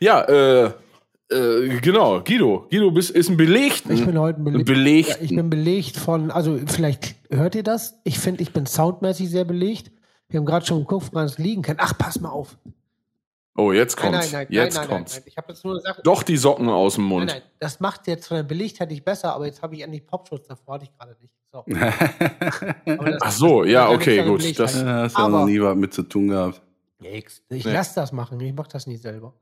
Ja, äh, äh, genau, Guido. Guido bist, ist ein belegt. Ich bin heute belegt. belegt. Ja, ich bin belegt von, also vielleicht hört ihr das? Ich finde, ich bin soundmäßig sehr belegt. Wir haben gerade schon geguckt, woran es liegen kann. Ach, pass mal auf. Oh, jetzt Nein, kommt's. nein, nein, jetzt nein, nein, kommt's. nein, nein. Ich habe jetzt nur eine Sache. Doch die Socken aus dem Nein, Mund. nein, das macht jetzt von der Belegtheit nicht besser, aber jetzt habe ich endlich Popschutz davor, hatte ich gerade nicht. So. Das- Ach so, ja, das- okay, das- gut. Das, Ja, hast ja noch nie was mit zu tun gehabt. Ich, ich Nee. lasse das machen, ich mache das nicht selber.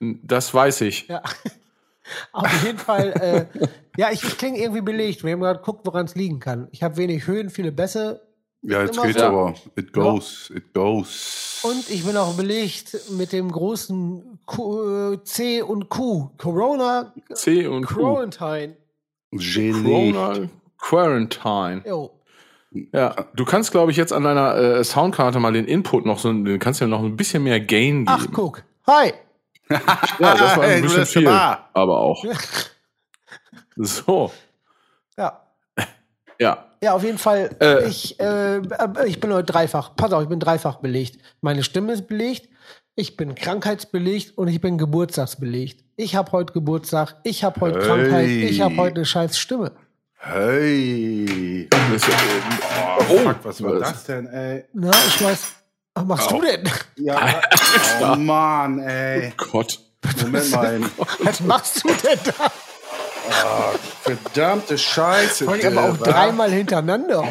Das weiß ich. Ja. Auf jeden Fall, äh, ja, ich, ich klinge irgendwie belegt. Wir haben gerade geguckt, woran es liegen kann. Ich habe wenig Höhen, viele Bässe Ja, jetzt geht's so. aber. It goes, it goes. und ich bin auch belegt mit dem großen Q, äh, C und Q. Corona C und Q. Quarantine. Gelee. Corona Quarantine. Jo. Ja, du kannst, glaube ich, jetzt an deiner äh, Soundkarte mal den Input noch so, du kannst ja noch ein bisschen mehr Gain geben. Ach, guck. Hi. Ja, das war ein bisschen viel, aber auch. So, Ja. ja. Ja, auf jeden Fall. Äh. ich, äh, ich bin heute dreifach. Pass auf, ich bin dreifach belegt. Meine Stimme ist belegt. Ich bin krankheitsbelegt und ich bin geburtstagsbelegt. Ich habe heute Geburtstag. Ich habe heute Hey. Krankheit. Ich habe heute eine scheiß Stimme. Hey. Äh, Oh, fuck, was war das denn, ey? Na, ich weiß. Was machst du denn? Ja, oh Mann, ey. Gott. Moment mal. Was machst du denn da? Verdammte Scheiße. Vor allem aber auch dreimal hintereinander.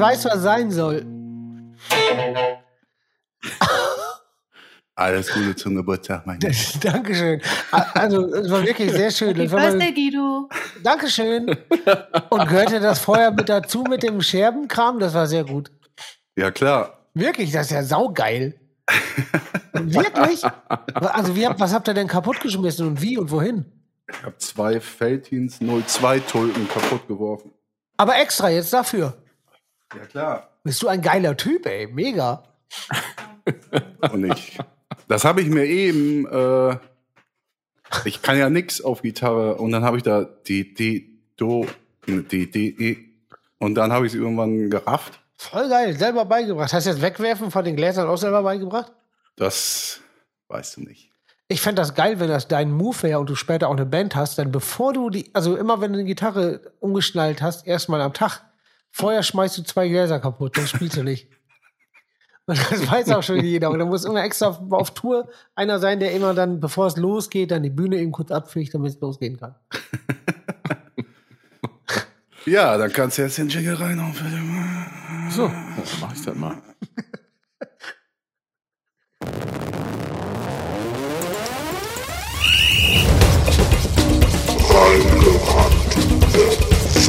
Weiß, was sein soll. Alles Gute zum Geburtstag, mein Lieber. Dankeschön. Also, es war wirklich sehr schön. Happy war mal, Birthday, Guido. Dankeschön. Und gehörte das vorher mit dazu mit dem Scherbenkram? Das war sehr gut. Ja, klar. Wirklich, das ist ja saugeil. Wirklich? Also, wie, was habt ihr denn kaputtgeschmissen und wie und wohin? Ich habe zwei Feltins 02 Tulpen kaputt geworfen. Aber extra jetzt dafür. Ja, klar. Bist du ein geiler Typ, ey. Mega. Und ich. Das habe ich mir eben. Äh, ich kann ja nix auf Gitarre. Und dann habe ich da die, die, do, die, die, e. Und dann habe ich es irgendwann gerafft. Voll geil. Selber beigebracht. Hast du das Wegwerfen von den Gläsern auch selber beigebracht? Das weißt du nicht. Ich fände das geil, wenn das dein Move wäre und du später auch eine Band hast, dann bevor du die, also immer wenn du eine Gitarre umgeschnallt hast, erstmal am Tag, vorher schmeißt du zwei Gläser kaputt, dann spielst du nicht. Und das weiß auch schon jeder. Und dann muss immer extra auf, auf Tour einer sein, der immer dann, bevor es losgeht, dann die Bühne eben kurz abfliegt, damit es losgehen kann. Ja, dann kannst du jetzt den Jingle reinhauen. So, dann mach ich das mal.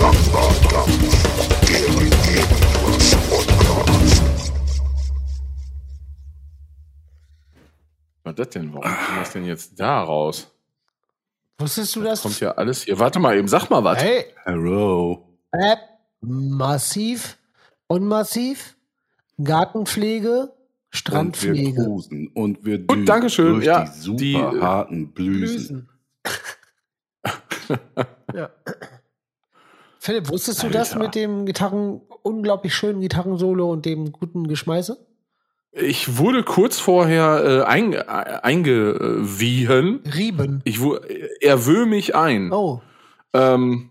Was ist das denn? Warum kommt das denn jetzt da raus? Wusstest du das? Kommt ja alles hier. Warte mal eben, sag mal was. Hey, Hello. äh, massiv, unmassiv, Gartenpflege, Und wir Strandpflege. cruisen. Und wir Gut, Dankeschön. durch Ja, die super die, harten Blüsen. Blüsen. ja. Philipp, wusstest du das Alter. mit dem Gitarren, unglaublich schönen Gitarrensolo und dem guten Geschmeiße? Ich wurde kurz vorher äh, ein, äh, eingewiehen. Rieben. Ich er wöh mich ein. Oh, Ähm,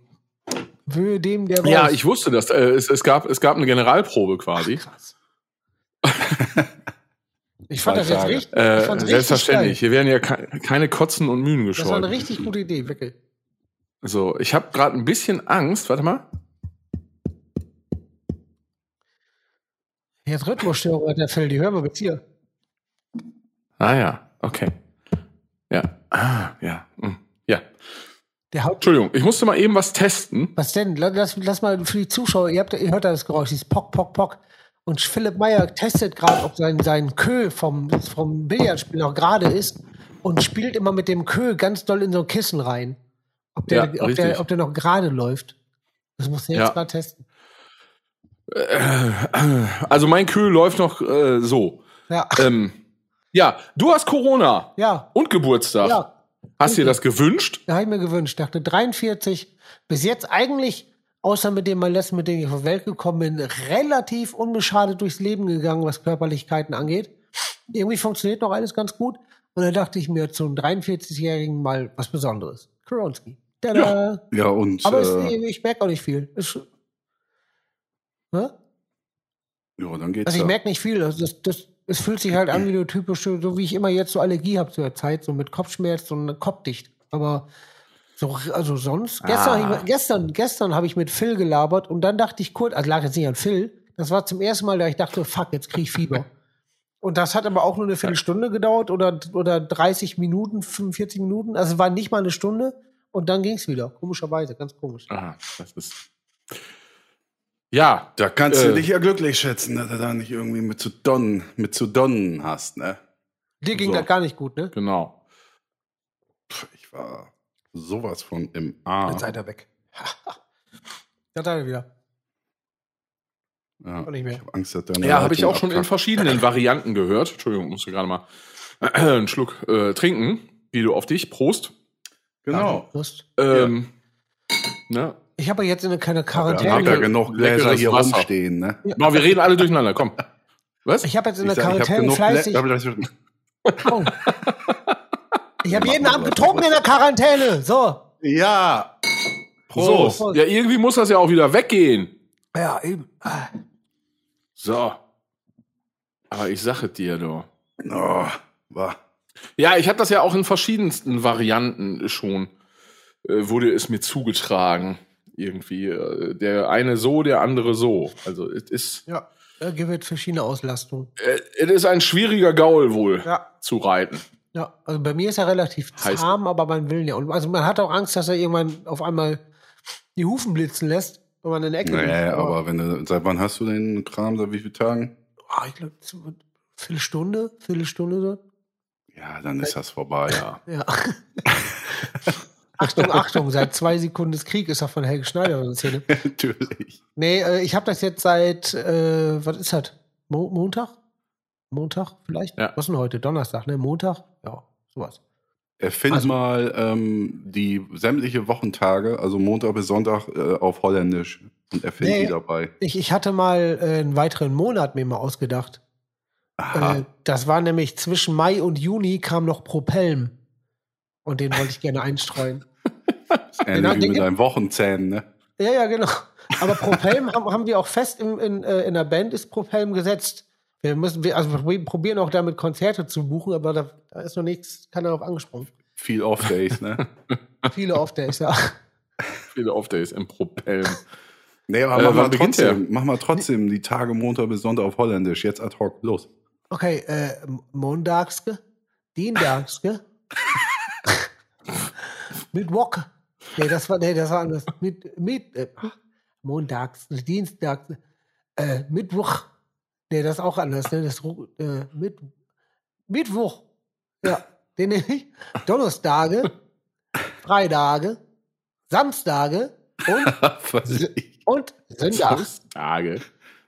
Wöhe dem, der ja, weiß. ich wusste das. Äh, es, es, gab, es gab eine Generalprobe quasi. Krass. Ich fand das jetzt richtig, ich Äh, richtig selbstverständlich. geil. Hier werden ja ke keine Kotzen und Mühen Das war eine richtig gute Idee, wirklich. So, ich habe gerade ein bisschen Angst. Warte mal. Jetzt Rhythmusstörung hat der Fell, die hören wir jetzt hier. Ah ja, okay. Ja. Ah, ja. hm, Ja. Entschuldigung, ich musste mal eben was testen. Was denn? Lass, lass mal für die Zuschauer, ihr, habt, ihr hört da das Geräusch, dieses Pock, Pock, Pock. Und Philipp Meyer testet gerade, ob sein, sein Kö vom, vom Billardspiel noch gerade ist und spielt immer mit dem Kö ganz doll in so ein Kissen rein. Ob der, Ja, ob der, ob der noch gerade läuft. Das muss er jetzt Ja. gerade testen. Also mein Kühl läuft noch äh, so. Ja. Ähm, ja, du hast Corona Ja. und Geburtstag. Ja. Hast dir das gewünscht? Da habe ich mir gewünscht. Dachte 43. Bis jetzt eigentlich, außer mit dem mal letzten, mit dem ich auf die Welt gekommen bin, relativ unbeschadet durchs Leben gegangen, was Körperlichkeiten angeht. Irgendwie funktioniert noch alles ganz gut. Und dann dachte ich mir zum 43-Jährigen mal was Besonderes. Koronski. Tada. Ja, und Aber es, äh, ich merke auch nicht viel. Es, ne? ja, dann geht's Also ich ja. merke nicht viel. Also das, das, es fühlt sich halt an wie eine typische, so wie ich immer jetzt so Allergie habe zur Zeit, so mit Kopfschmerz und kopfdicht. Aber so, also sonst, gestern, Ah. gestern, gestern habe ich mit Phil gelabert und dann dachte ich kurz, also lag jetzt nicht an Phil, das war zum ersten Mal, da ich dachte, fuck, jetzt krieg ich Fieber. Und das hat aber auch nur eine Viertelstunde gedauert oder, oder 30 Minuten, 45 Minuten. Also war nicht mal eine Stunde und dann ging's wieder. Komischerweise, ganz komisch. Aha, das ist. Ja, Da kannst Äh. du dich ja glücklich schätzen, dass du da nicht irgendwie mit zu Donnen, mit zu Donnen hast, ne? Dir ging So. das gar nicht gut, ne? genau. Pff, Ich war sowas von im Arm. Jetzt seid ihr weg. da seid ihr wieder. Ja, nicht mehr. Ich habe Angst, dass deine Ja, habe ich auch schon in abkackt. verschiedenen Varianten gehört. Entschuldigung, musste gerade mal einen Schluck äh, trinken. Guido, auf dich. Prost. Genau. Prost. Ähm, ne? Ich habe jetzt in keine Quarantäne. haben ja genug Gläser hier Wasser. rumstehen, ne? No, wir reden alle durcheinander, komm. Was? Ich habe jetzt in Ich der ich hab Quarantäne genug fleißig. Glä- Oh. Ich habe jeden Abend getrunken in der Quarantäne. So. Ja. So, Prost. ja, irgendwie muss das ja auch wieder weggehen. Ja, eben. Ah. So. Aber ich sage dir, du. Oh, war. Ja, ich habe das ja auch in verschiedensten Varianten schon, äh, wurde es mir zugetragen. Irgendwie. Äh, der eine so, der andere so. Also, es ist, Ja, da gibt es verschiedene Auslastungen. äh, es ist ein schwieriger Gaul wohl Ja. zu reiten. Ja, also bei mir ist er relativ Heißt- zahm, aber man will ja. Und also man hat auch Angst, dass er irgendwann auf einmal die Hufen blitzen lässt, wenn man in der Ecke Nee, liegt. aber wenn du, seit wann hast du den Kram, seit wie vielen Tagen? Ah, ich glaube, Viertelstunde, Viertelstunde so. Ja, dann ist das vorbei. Ja. Ja. Achtung, Achtung, seit zwei Sekunden des Krieg ist er von Helge Schneider in der Szene. Natürlich. Nee, äh, ich habe das jetzt seit, äh, was ist das? Mo Montag? Montag vielleicht? Ja. Was ist denn heute? Donnerstag, ne? Montag? Ja, sowas. Erfind Also- mal ähm, die sämtliche Wochentage, also Montag bis Sonntag äh, auf Holländisch und erfind Nee. die dabei. Ich, ich hatte mal äh, einen weiteren Monat mir mal ausgedacht. Aha. Äh, das war nämlich zwischen Mai und Juni kam noch Propelm. Und den wollte ich gerne einstreuen. Ähnlich genau, wie mit deinen Wochenzähnen, ne? Ja, ja, genau. Aber Propelm haben, haben wir auch fest in, in, äh, in der Band ist Propelm gesetzt. Wir müssen, wir, also wir probieren auch damit Konzerte zu buchen, aber da, da ist noch nichts, keiner darauf angesprochen. Viel Off-Days, ne? Viele Off-Days, ja. Viele Off-Days im Propellen. Nee, aber Äh, mach, mal trotzdem, mach mal trotzdem die Tage Montag bis Sonntag auf Holländisch. Jetzt ad hoc. Los. Okay, äh, Mondagske, Diendagske, Mittwoch. Nee, das war, nee, das war anders. Mit, mit, äh, Montags, Dienstags, äh, Mittwoch. Nee, das ist auch anders, ne? Das, äh, mit, Mittwoch. Ja, den nehme ich. Donnerstage, Freitage, Samstage und, und Sonntag. Tage.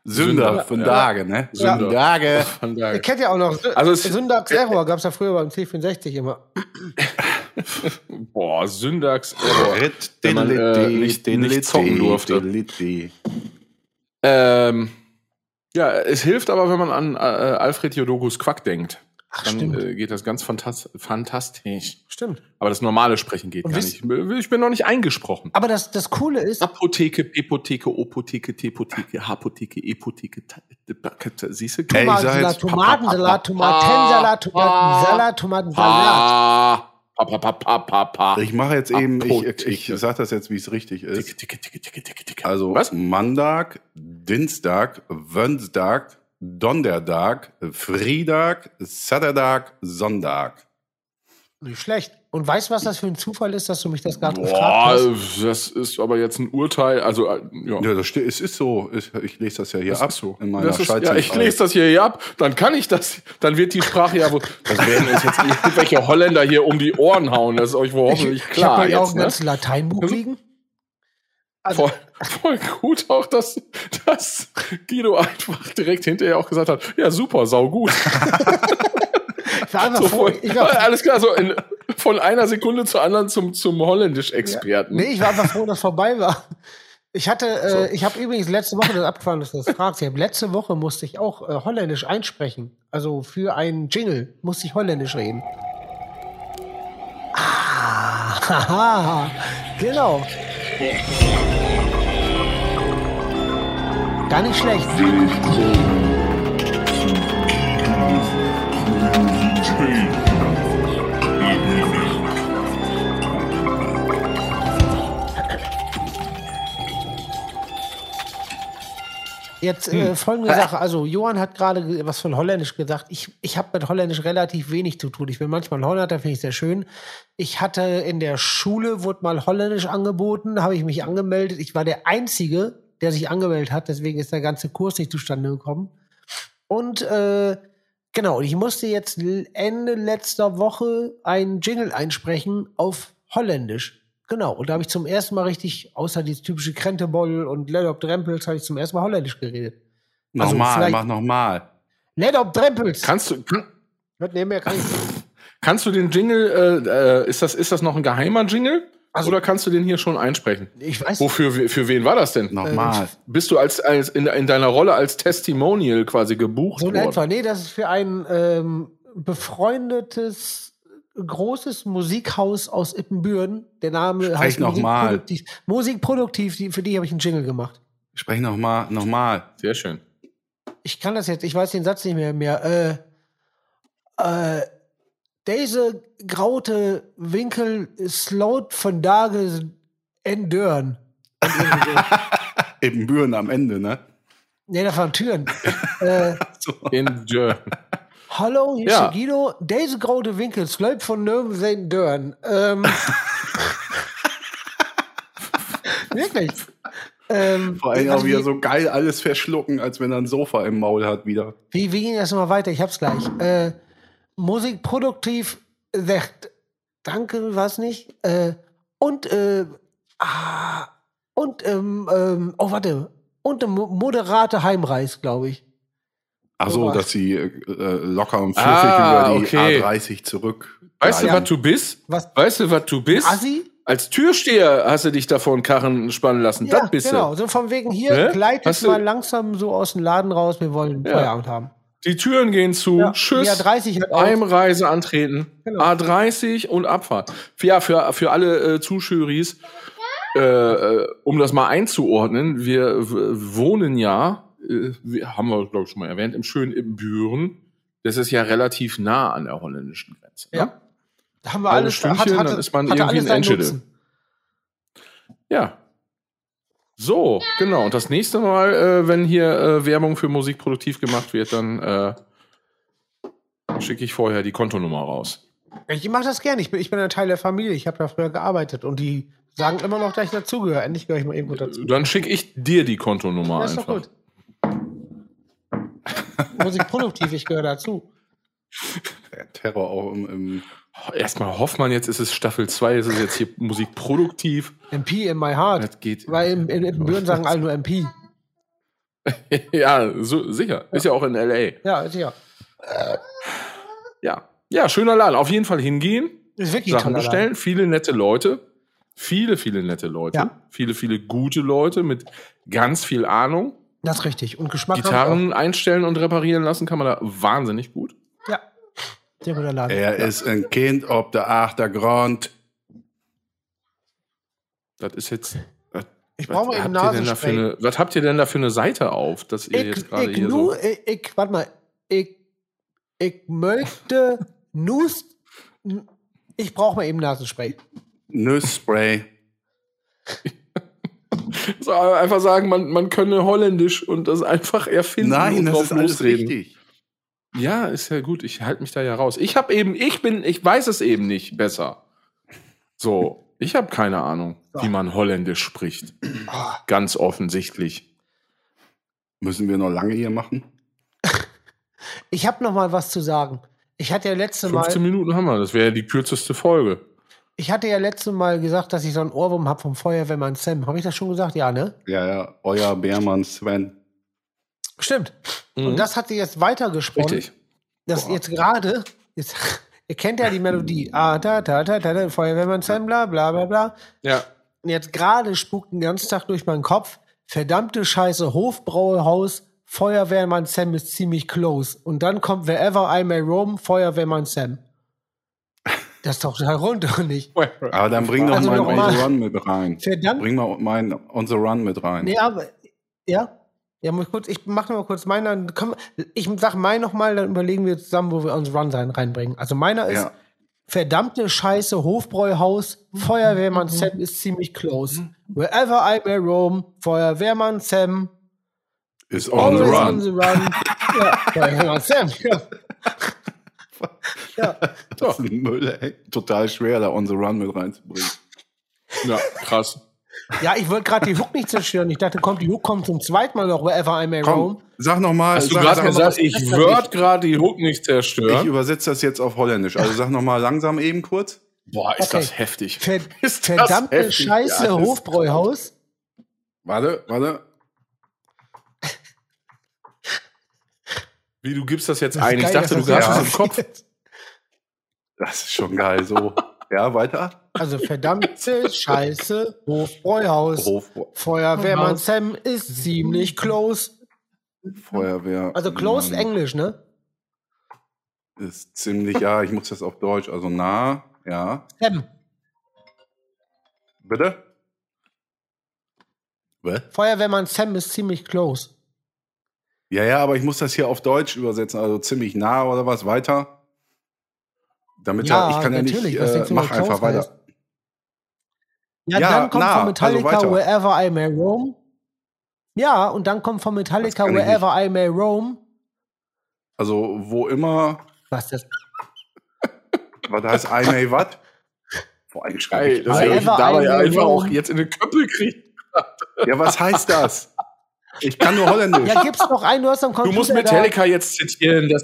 Sünder von Ja. Tage, ne? Sünder. Sündige. Von daher. Ihr kennt ja auch noch Also Error, gab es ja früher beim C64 immer. Boah, Syntax. Wenn man, äh, nicht- nicht zocken durfte. Ähm, ja, es hilft aber, wenn man an äh, Alfred Jodogus Quack denkt. Ach, Dann stimmt. äh, geht das ganz fantas fantastisch. Stimmt. Aber das normale Sprechen geht Und gar nicht. Ich bin noch nicht eingesprochen. Aber das, das Coole ist, Apotheke, Epotheke, Opotheke, Tepotheke, Hapotheke, Epotheke, siehst du? Tomatensalat, Tomatensalat, Tomatensalat, Tomatensalat, Tomatensalat. Pa, pa, pa, pa, pa, pa, pa. Ich mache jetzt eben, ich, ich sag das jetzt, wie es richtig ist. Ticke, ticke, ticke, ticke, ticke, ticke. Also was? Montag, Dienstag, Wednesdag, Donnerstag, Freitag, Saturdag, Sonntag. Nicht schlecht. Und weißt du, was das für ein Zufall ist, dass du mich das gerade gefragt hast? das ist aber jetzt ein Urteil. Also, äh, ja. Ja, das steht, es ist so. Ich, ich lese das ja hier Das ab so. in meiner Das ist, ja, ich lese das hier, hier ab, dann kann ich das, dann wird die Sprache ja wohl, das werden uns jetzt irgendwelche Holländer hier um die Ohren hauen, das ist euch wohl Ich, hoffentlich ich klar. habe ja auch ein ne? ganzes Lateinbuch liegen. Also, voll, voll gut auch, dass, dass Guido einfach direkt hinterher auch gesagt hat, ja super, sau gut. ich war einfach So froh, voll, ich war, alles klar, so in, von einer Sekunde zur anderen zum, zum Holländisch-Experten. nee, ich war einfach froh, dass vorbei war. Ich hatte, äh, ich habe übrigens letzte Woche das abgefahren, dass du das fragst. Ich hab, letzte Woche musste ich auch äh, Holländisch einsprechen. Also für einen Jingle musste ich Holländisch reden. Ah, haha, genau. Gar nicht schlecht. Jetzt äh, folgende Sache. Also, Johann hat gerade ge- was von Holländisch gesagt. Ich, ich habe mit Holländisch relativ wenig zu tun. Ich bin manchmal Holländer, finde ich sehr schön. Ich hatte in der Schule, wurde mal Holländisch angeboten, habe ich mich angemeldet. Ich war der Einzige, der sich angemeldet hat. Deswegen ist der ganze Kurs nicht zustande gekommen. Und äh, genau, ich musste jetzt Ende letzter Woche einen Jingle einsprechen auf Holländisch. Genau, und da habe ich zum ersten Mal richtig, außer dieses typische Krenteboll und Let op Drempels, habe ich zum ersten Mal Holländisch geredet. Also Nochmal, vielleicht- mach nochmal. Let op Drempels! Kannst du, kann, Nee, mehr kann ich kannst du den Jingle, äh, äh, ist das, ist das noch ein geheimer Jingle? Also- Oder kannst du den hier schon einsprechen? Ich weiß Wofür, für wen war das denn? Nochmal. Bist du als, als in, in deiner Rolle als Testimonial quasi gebucht so worden? etwa. Nee, das ist für ein ähm, befreundetes großes Musikhaus aus Ippenbüren. Der Name Sprech heißt noch mal. Musikproduktiv. Musikproduktiv, die, für die habe ich einen Jingle gemacht. Sprech nochmal, nochmal. Sehr schön. Ich kann das jetzt, ich weiß den Satz nicht mehr mehr. Äh, äh, deze graute Winkel slowt von Tage en Dörren. Und irgendwie so. Eben Büren am Ende, ne? nee, da waren Türen. äh, So. In Dörr. Hallo, hier Ja. ist Guido. Deze grote winkel sluipt von nirgends zijn deuren. Ähm, wirklich. Ähm, Vor allem also auch wieder wie, so geil alles verschlucken, als wenn er ein Sofa im Maul hat wieder. wie, wie ging das nochmal weiter? Ich hab's gleich. Äh, Musikproduktiv sagt Danke, was nicht. Äh, und, äh, ah, und, ähm, ähm, oh, warte. Und eine mo- moderate Heimreis, glaube ich. Ach so, dass sie äh, äh, locker und fluffig Ah, über die okay. A30 zurück. Weißt du, Ja, was du bist? Was? Weißt du, was du bist? Assi? Als Türsteher hast du dich davor einen Karren spannen lassen. das bist genau. du. So von wegen hier, Ne? gleitet Hast du- mal langsam so aus dem Laden raus, wir wollen Ja. Feierabend haben. Die Türen gehen zu. Ja, Tschüss. Die A30 hat auch. Heimreise antreten. Genau. A30 und Abfahrt. Ja, für, für alle äh, Zuschöris, äh, äh, um das mal einzuordnen, wir wohnen ja, äh, haben wir, glaube ich, schon mal erwähnt, im schönen Ibbenbüren. Das ist ja relativ nah an der holländischen Grenze. ne? Ja. Da haben wir alles, Stündchen, dann ist man irgendwie in Enschede. Ja. So, genau. Und das nächste Mal, äh, wenn hier äh, Werbung für Musik produktiv gemacht wird, dann äh, schicke ich vorher die Kontonummer raus. Ich mache das gerne. Ich bin, ich bin ein Teil der Familie. Ich habe da früher gearbeitet und die sagen immer noch, dass ich dazugehöre. Endlich gehöre ich mal irgendwo dazu. Dann schicke ich dir die Kontonummer Das ist doch einfach. gut. Musikproduktiv, ich gehöre dazu. Der Terror auch im, im Erstmal Hoffmann, jetzt ist es Staffel 2, ist es jetzt hier Musik produktiv. MP in my heart. Das geht. Weil in, in, in Büren sagen alle nur MP. ja, so, sicher. Ist ja auch in L.A. Ja, ist ja. Ja. Ja, schöner Laden. Auf jeden Fall hingehen, Ist wirklich Sachen bestellen. Viele nette Leute. Viele, viele nette Leute. Ja. Viele, viele gute Leute mit ganz viel Ahnung. Das ist richtig. Und Geschmack Gitarren einstellen und reparieren lassen kann man da wahnsinnig gut. Ja. Sehr guter Laden. Er ist ein Kind ob der Achtergrund. Das ist jetzt. Was, Ich brauche mal eben Nasenspray. eine, Was habt ihr denn da für eine Seite auf, dass ihr Ich, jetzt gerade hier nu, so. ich, ich, warte mal. Ich, ich möchte Nus. Ich brauche mal eben Nasenspray. Nussspray. So, einfach sagen, man, man könne Holländisch und das einfach erfinden Nein, und das drauf ist alles losreden. richtig. Ja, ist ja gut. Ich halte mich da ja raus. Ich habe eben, ich bin, ich weiß es eben nicht besser. So, ich habe keine Ahnung, wie man Holländisch spricht. Ah, Ganz offensichtlich. Müssen wir noch lange hier machen? ich habe noch mal was zu sagen. Ich hatte ja letzte 15 Mal, Minuten haben wir, das wäre ja die kürzeste Folge. Ich hatte ja letzte Mal gesagt, dass ich so einen Ohrwurm habe vom Feuerwehrmann Sam. Habe ich das schon gesagt? Ja, ne? Ja, ja, euer Bärmann Sven. Stimmt. Mhm. Und das hat sie jetzt weitergesprochen. Richtig. Das jetzt gerade, jetzt, ihr kennt ja die Melodie. Ah, da, da, da, da, da, Feuerwehrmann Sam, bla, bla, bla, bla. Ja. Und jetzt gerade spukt den ganzen Tag durch meinen Kopf, verdammte Scheiße, Hofbrauehaus, Feuerwehrmann Sam ist ziemlich close. Und dann kommt Wherever I May Roam, Feuerwehrmann Sam. Das ist doch total rund, oder nicht? Aber dann bring doch Also mal noch On the Run mit rein. Verdammt. Bring mal mein On the Run mit rein. Nee, aber, ja. Ja, muss ich kurz, ich mach noch mal kurz meinen, ich sag meinen noch mal, dann überlegen wir zusammen, wo wir uns Run sein reinbringen. Also meiner ist, Ja. verdammte Scheiße, Hofbräuhaus, Feuerwehrmann Sam ist ziemlich close. Wherever I may roam, Feuerwehrmann Sam, Ist On the Run. on the run. ja, Feuerwehrmann Sam, ja. ja. Das ist ein Müll, ey. Total schwer, da On the Run mit reinzubringen. Ja, krass. Ja, ich wollte gerade die Hook nicht zerstören. Ich dachte, kommt die Hook kommt zum zweiten Mal noch Wherever I may roam. Sag noch mal. Hast du gerade gesagt, ich würde gerade die Hook nicht Ich zerstören? übersetze das jetzt auf Holländisch. Also sag noch mal langsam eben kurz. Boah, ist Okay. das heftig. Ver Ist das verdammte heftig? Scheiße, Ja, Hofbräuhaus. Warte, warte. Wie, du gibst das jetzt Das ein? Ich geil, dachte, dass du das hast ja- es im Kopf. Das ist schon geil. So. Ja, weiter. Also verdammte Scheiße, Hofbräuhaus. Hof, Feuerwehrmann Sam ist ziemlich close. Feuerwehr. Also close Mann, Englisch, ne? Ist ziemlich, ja, ich muss das auf Deutsch. Also nah, ja. Sam. Bitte? Was? Feuerwehrmann Sam ist ziemlich close. Ja, ja, aber ich muss das hier auf Deutsch übersetzen. Also ziemlich nah oder was? Weiter? Damit Ja, er, ich kann ja nicht, äh, mach einfach weiter. Ja, Ja, dann kommt nah, von Metallica also. Wherever I May Roam. Ja, und dann kommt von Metallica Wherever I May Roam. Also, wo immer, Was das? was heißt I may what? Boah, eigentlich schreibe Geil, ich dass I. er euch dabei einfach roam. auch jetzt in den Köppel kriegt. Ja, was heißt das? Ich kann nur Holländisch. Ja, gibt's noch einen, du hast am Du Computer musst da. Metallica jetzt zitieren. Das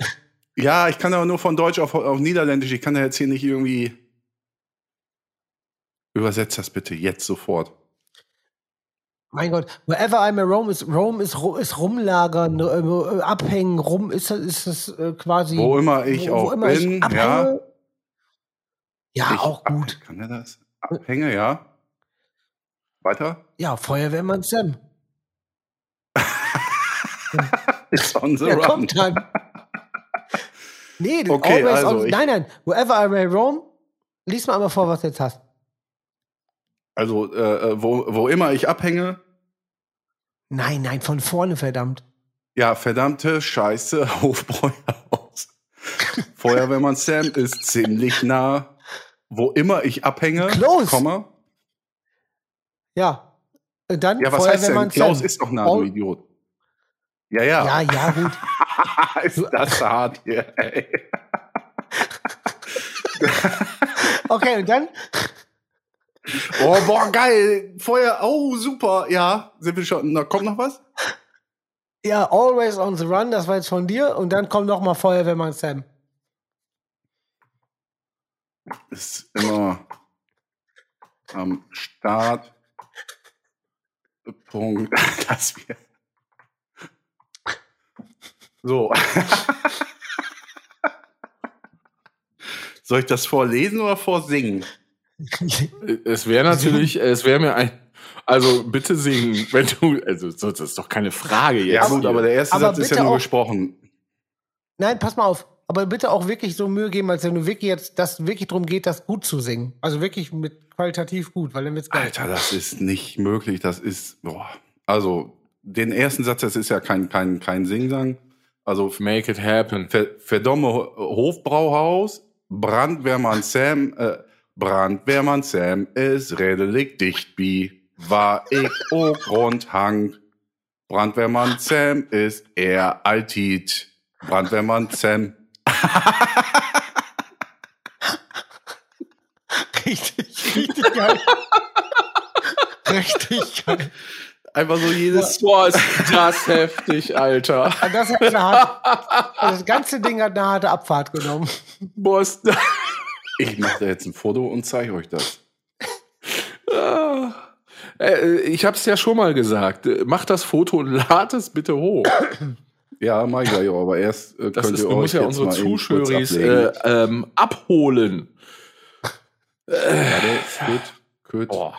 Ja, ich kann aber nur von Deutsch auf, auf Niederländisch. Ich kann da jetzt hier nicht irgendwie. Übersetzt das bitte jetzt sofort. Mein Gott, wherever I may roam ist Roam ist, ist rumlagern, äh, abhängen, rum ist das, ist das äh, quasi. Wo immer ich auch immer ich bin, abhänge. Ja, Ich auch gut. Kann er das? Abhänge, ja. Weiter? Ja, Feuerwehrmann Sam. Ist on the Der run. kommt dann. Nee, Okay, always also on, nein, nein. Wherever I may roam. Lies mal einmal vor, was du jetzt hast. Also, äh, äh, wo, wo immer ich abhänge, Nein, nein, von vorne, verdammt. ja, verdammte Scheiße, Hofbräuhaus. Feuerwehrmann Sam ist ziemlich nah. Wo immer ich abhänge, Close. Komma. Ja. Und dann Ja, was heißt denn? Klaus Sam. ist doch nah, du Idiot. Ja, ja. Ja, ja, gut. ist das hart hier, ey. Okay, und dann? Oh, boah, geil. Feuer, oh, super. Ja, sind wir schon. Na, kommt noch was? Ja, always on the run, das war jetzt von dir. Und dann kommt noch mal Feuerwehrmann Sam. Ist immer am Start. Punkt. Dass wir. So. Soll ich das vorlesen oder vorsingen? es wäre natürlich, es wäre mir ein. Also bitte singen, wenn du. Also so, das ist doch keine Frage jetzt. Ja, gut, aber der erste aber Satz ist ja nur auch- gesprochen. Nein, pass mal auf. Aber bitte auch wirklich so Mühe geben, als wenn du wirklich jetzt, dass wirklich darum geht, das gut zu singen. Also wirklich mit qualitativ gut, weil dann wird's geil. Alter, das ist nicht möglich. Das ist. Boah. Also, den ersten Satz, das ist ja kein, kein, kein Singsang. Also, Make it happen. Ver, verdomme Ho- Hofbrauhaus, Brandwehrmann Sam, äh, Brandwehrmann Sam ist redelig dicht bi, war ich o Grundhang. Brandwehrmann Sam ist er altit. Brandwehrmann Sam. Richtig, richtig. geil. Richtig geil. Einfach so jedes. Boah, ist das heftig, Alter. Das, hat eine harte, also das ganze Ding hat eine harte Abfahrt genommen. Boah, ist das. Ich mache da jetzt ein Foto und zeige euch das. Ah. Äh, Ich hab's ja schon mal gesagt. Äh, Mach das Foto und lad es bitte hoch. Ja, mach ich auch, aber erst äh, Das könnt ist, ihr du euch musst ja jetzt unsere ablegen. äh, ähm, abholen. Warte, Köt, Köt, Oh.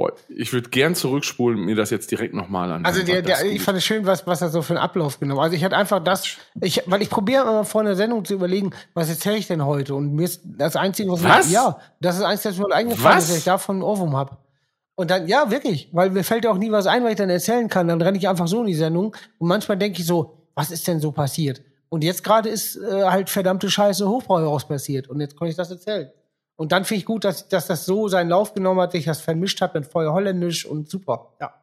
Boah, ich würde gern zurückspulen und mir das jetzt direkt nochmal an. Also der, der, ich fand es schön, was, was er so für einen Ablauf genommen. Also ich hatte einfach das, ich, weil ich probiere immer vor einer Sendung zu überlegen, was erzähle ich denn heute? Und mir ist das Einzige, was, Was? Mir, ja, das ist eins, das mir eingefallen Was? ist, dass ich davon einen Ohrwurm habe. Und dann, ja, wirklich, weil mir fällt ja auch nie was ein, was ich dann erzählen kann. Dann renne ich einfach so in die Sendung und manchmal denke ich so, was ist denn so passiert? Und jetzt gerade ist äh, halt verdammte Scheiße Hochbrauhaus passiert und jetzt konnte ich das erzählen. Und dann finde ich gut, dass, dass das so seinen Lauf genommen hat, dass ich das vermischt habe mit Feuer Holländisch und super. Ja.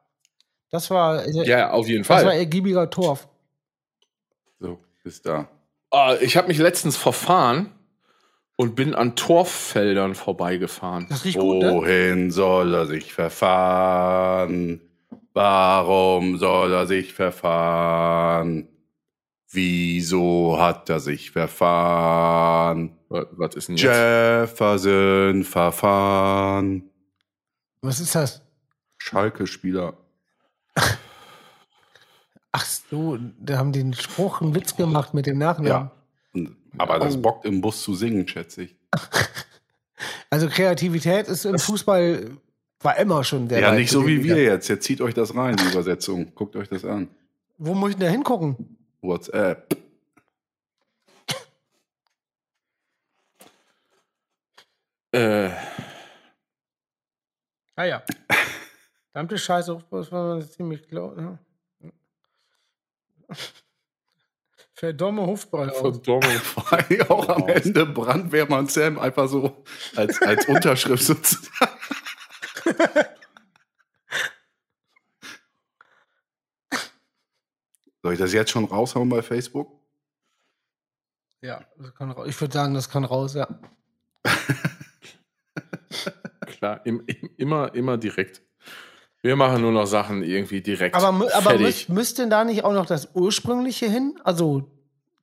Das war, äh, ja, auf jeden das war Fall. ergiebiger Torf. So, bis da. Ah, ich habe mich letztens verfahren und bin an Torffeldern vorbeigefahren. Das riecht gut, ne? Wohin soll er sich verfahren? Warum soll er sich verfahren? Wieso hat er sich verfahren? Was, ist denn jetzt? Jefferson verfahren. Was ist das? Schalke-Spieler. Ach so, da haben die einen Spruch, einen Witz gemacht mit dem Nachnamen. Ja. Aber das Oh. bockt im Bus zu singen, schätze ich. Also Kreativität ist im Fußball war immer schon der ja, nicht so wie wir jetzt. Jetzt zieht euch das rein, die Übersetzung. Guckt euch das an. Wo muss ich denn da hingucken? WhatsApp. Äh, Ah ja. Verdammte Scheiße, das war ziemlich klar. Ja. Verdomme. Vor allem auch am Ende Brandwehrmann Sam einfach so als, als Unterschrift sozusagen. Soll ich das jetzt schon raushauen bei Facebook? Ja, das kann raus. ich würde sagen, das kann raus, ja. Klar, im, im, immer, immer direkt. Wir machen nur noch Sachen irgendwie direkt. Aber, aber müsst, müsste denn da nicht auch noch das ursprüngliche hin? Also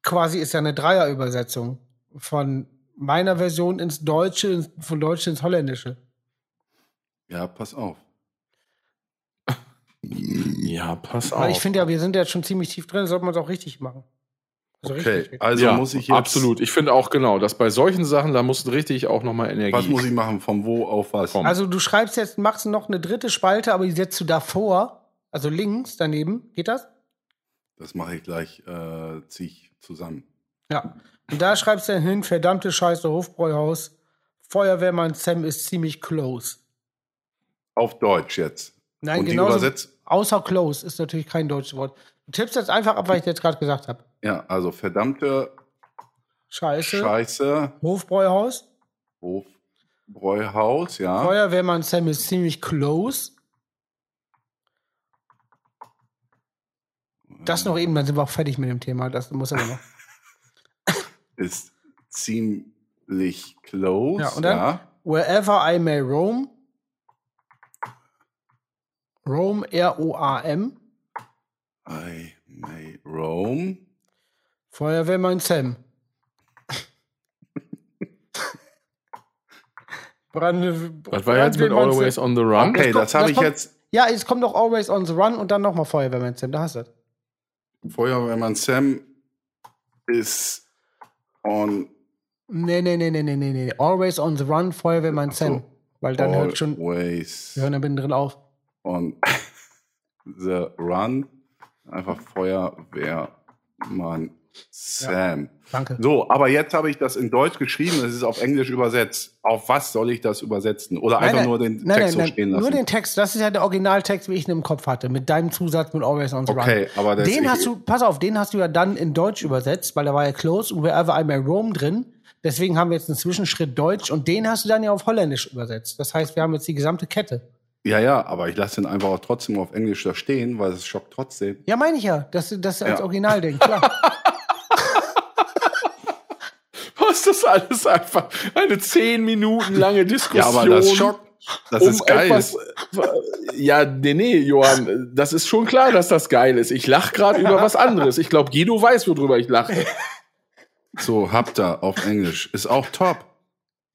quasi ist ja eine Dreierübersetzung von meiner Version ins Deutsche, ins- von Deutsch ins Holländische. Ja, pass auf. ja, pass auf. Weil ich finde ja, wir sind ja jetzt schon ziemlich tief drin, sollte man es auch richtig machen. Also Okay, richtig. also ja, muss ich jetzt. absolut. Ich finde auch genau, dass bei solchen Sachen, da muss richtig auch nochmal Energie. Was muss ich machen? Von wo auf was? Komm. Also du schreibst jetzt, machst noch eine dritte Spalte, aber die setzt du davor, also links daneben. Geht das? Das mache ich gleich, äh, zieh ich zusammen. Ja. Und da schreibst du dann hin, verdammte Scheiße, Hofbräuhaus. Feuerwehrmann Sam ist ziemlich close. Auf Deutsch jetzt. Nein, übersetzt. Außer close ist natürlich kein deutsches Wort. Tippst jetzt einfach ab, was ich jetzt gerade gesagt habe. Ja, also verdammte Scheiße. Scheiße. Hofbräuhaus. Hofbräuhaus, ja. Feuerwehrmann Sam ist ziemlich close. Das noch eben, dann sind wir auch fertig mit dem Thema. Das muss aber noch. Ist ziemlich close. Ja, und dann? ja. Wherever I may roam. Roam, R-O-A-M. I may roam. Feuerwehrmann Sam. Brand, Was war jetzt mit Always Sam. on the Run? Okay, das habe das ich kommt- jetzt. Ja, jetzt kommt noch Always on the Run und dann nochmal Feuerwehrmann Sam. Da hast du es. Feuerwehrmann Sam ist on Nee, nee, nee, nee, nee, nee, nee. Always on the Run, Feuerwehrmann so. Sam. Weil dann hört schon, always wir hören da mittendrin auf. on the run. Einfach Feuerwehrmann Sam. Danke. So, aber jetzt habe ich das in Deutsch geschrieben, es ist auf Englisch übersetzt. Auf was soll ich das übersetzen? Oder Nein, einfach nein, nur den nein, Text so stehen lassen? Nur den Text, das ist ja der Originaltext, wie ich ihn im Kopf hatte, mit deinem Zusatz mit Always on the Run. okay, aber das Den hast du, pass auf, den hast du ja dann in Deutsch übersetzt, weil da war ja Close und Wherever I May Roam drin. Deswegen haben wir jetzt einen Zwischenschritt Deutsch und den hast du dann ja auf Holländisch übersetzt. Das heißt, wir haben jetzt die gesamte Kette. Ja, ja, aber ich lasse den einfach auch trotzdem auf Englisch da stehen, weil es schockt trotzdem. Ja, meine ich ja, dass das als Ja. Originalding, klar. Was ist das alles einfach eine zehn Minuten lange Diskussion. Ja, aber das schockt. Das um ist geil. etwas- ja, nee, nee, Johann, das ist schon klar, dass das geil ist. Ich lach gerade über was anderes. Ich glaube, Guido weiß, worüber ich lache. So, habt ihr auf Englisch. Ist auch top.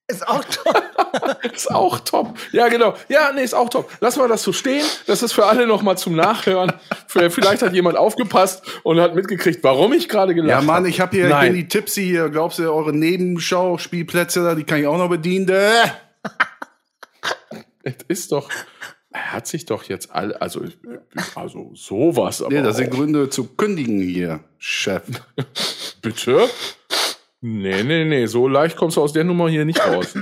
Ist auch toll. Ist auch top. Ja, genau. Ja, nee, ist auch top. Lass mal das so stehen. Das ist für alle noch mal zum Nachhören. Vielleicht hat jemand aufgepasst und hat mitgekriegt, warum ich gerade gelacht Ja, Mann, habe. ich habe hier, ich bin die Tipsy hier. Glaubst du, eure Nebenschauspielplätze da, die kann ich auch noch bedienen? Es ist doch, er hat sich doch jetzt alle, also, also sowas, aber Nee, das sind. Gründe zu kündigen hier, Chef. bitte. Nee, nee, nee, so leicht kommst du aus der Nummer hier nicht raus.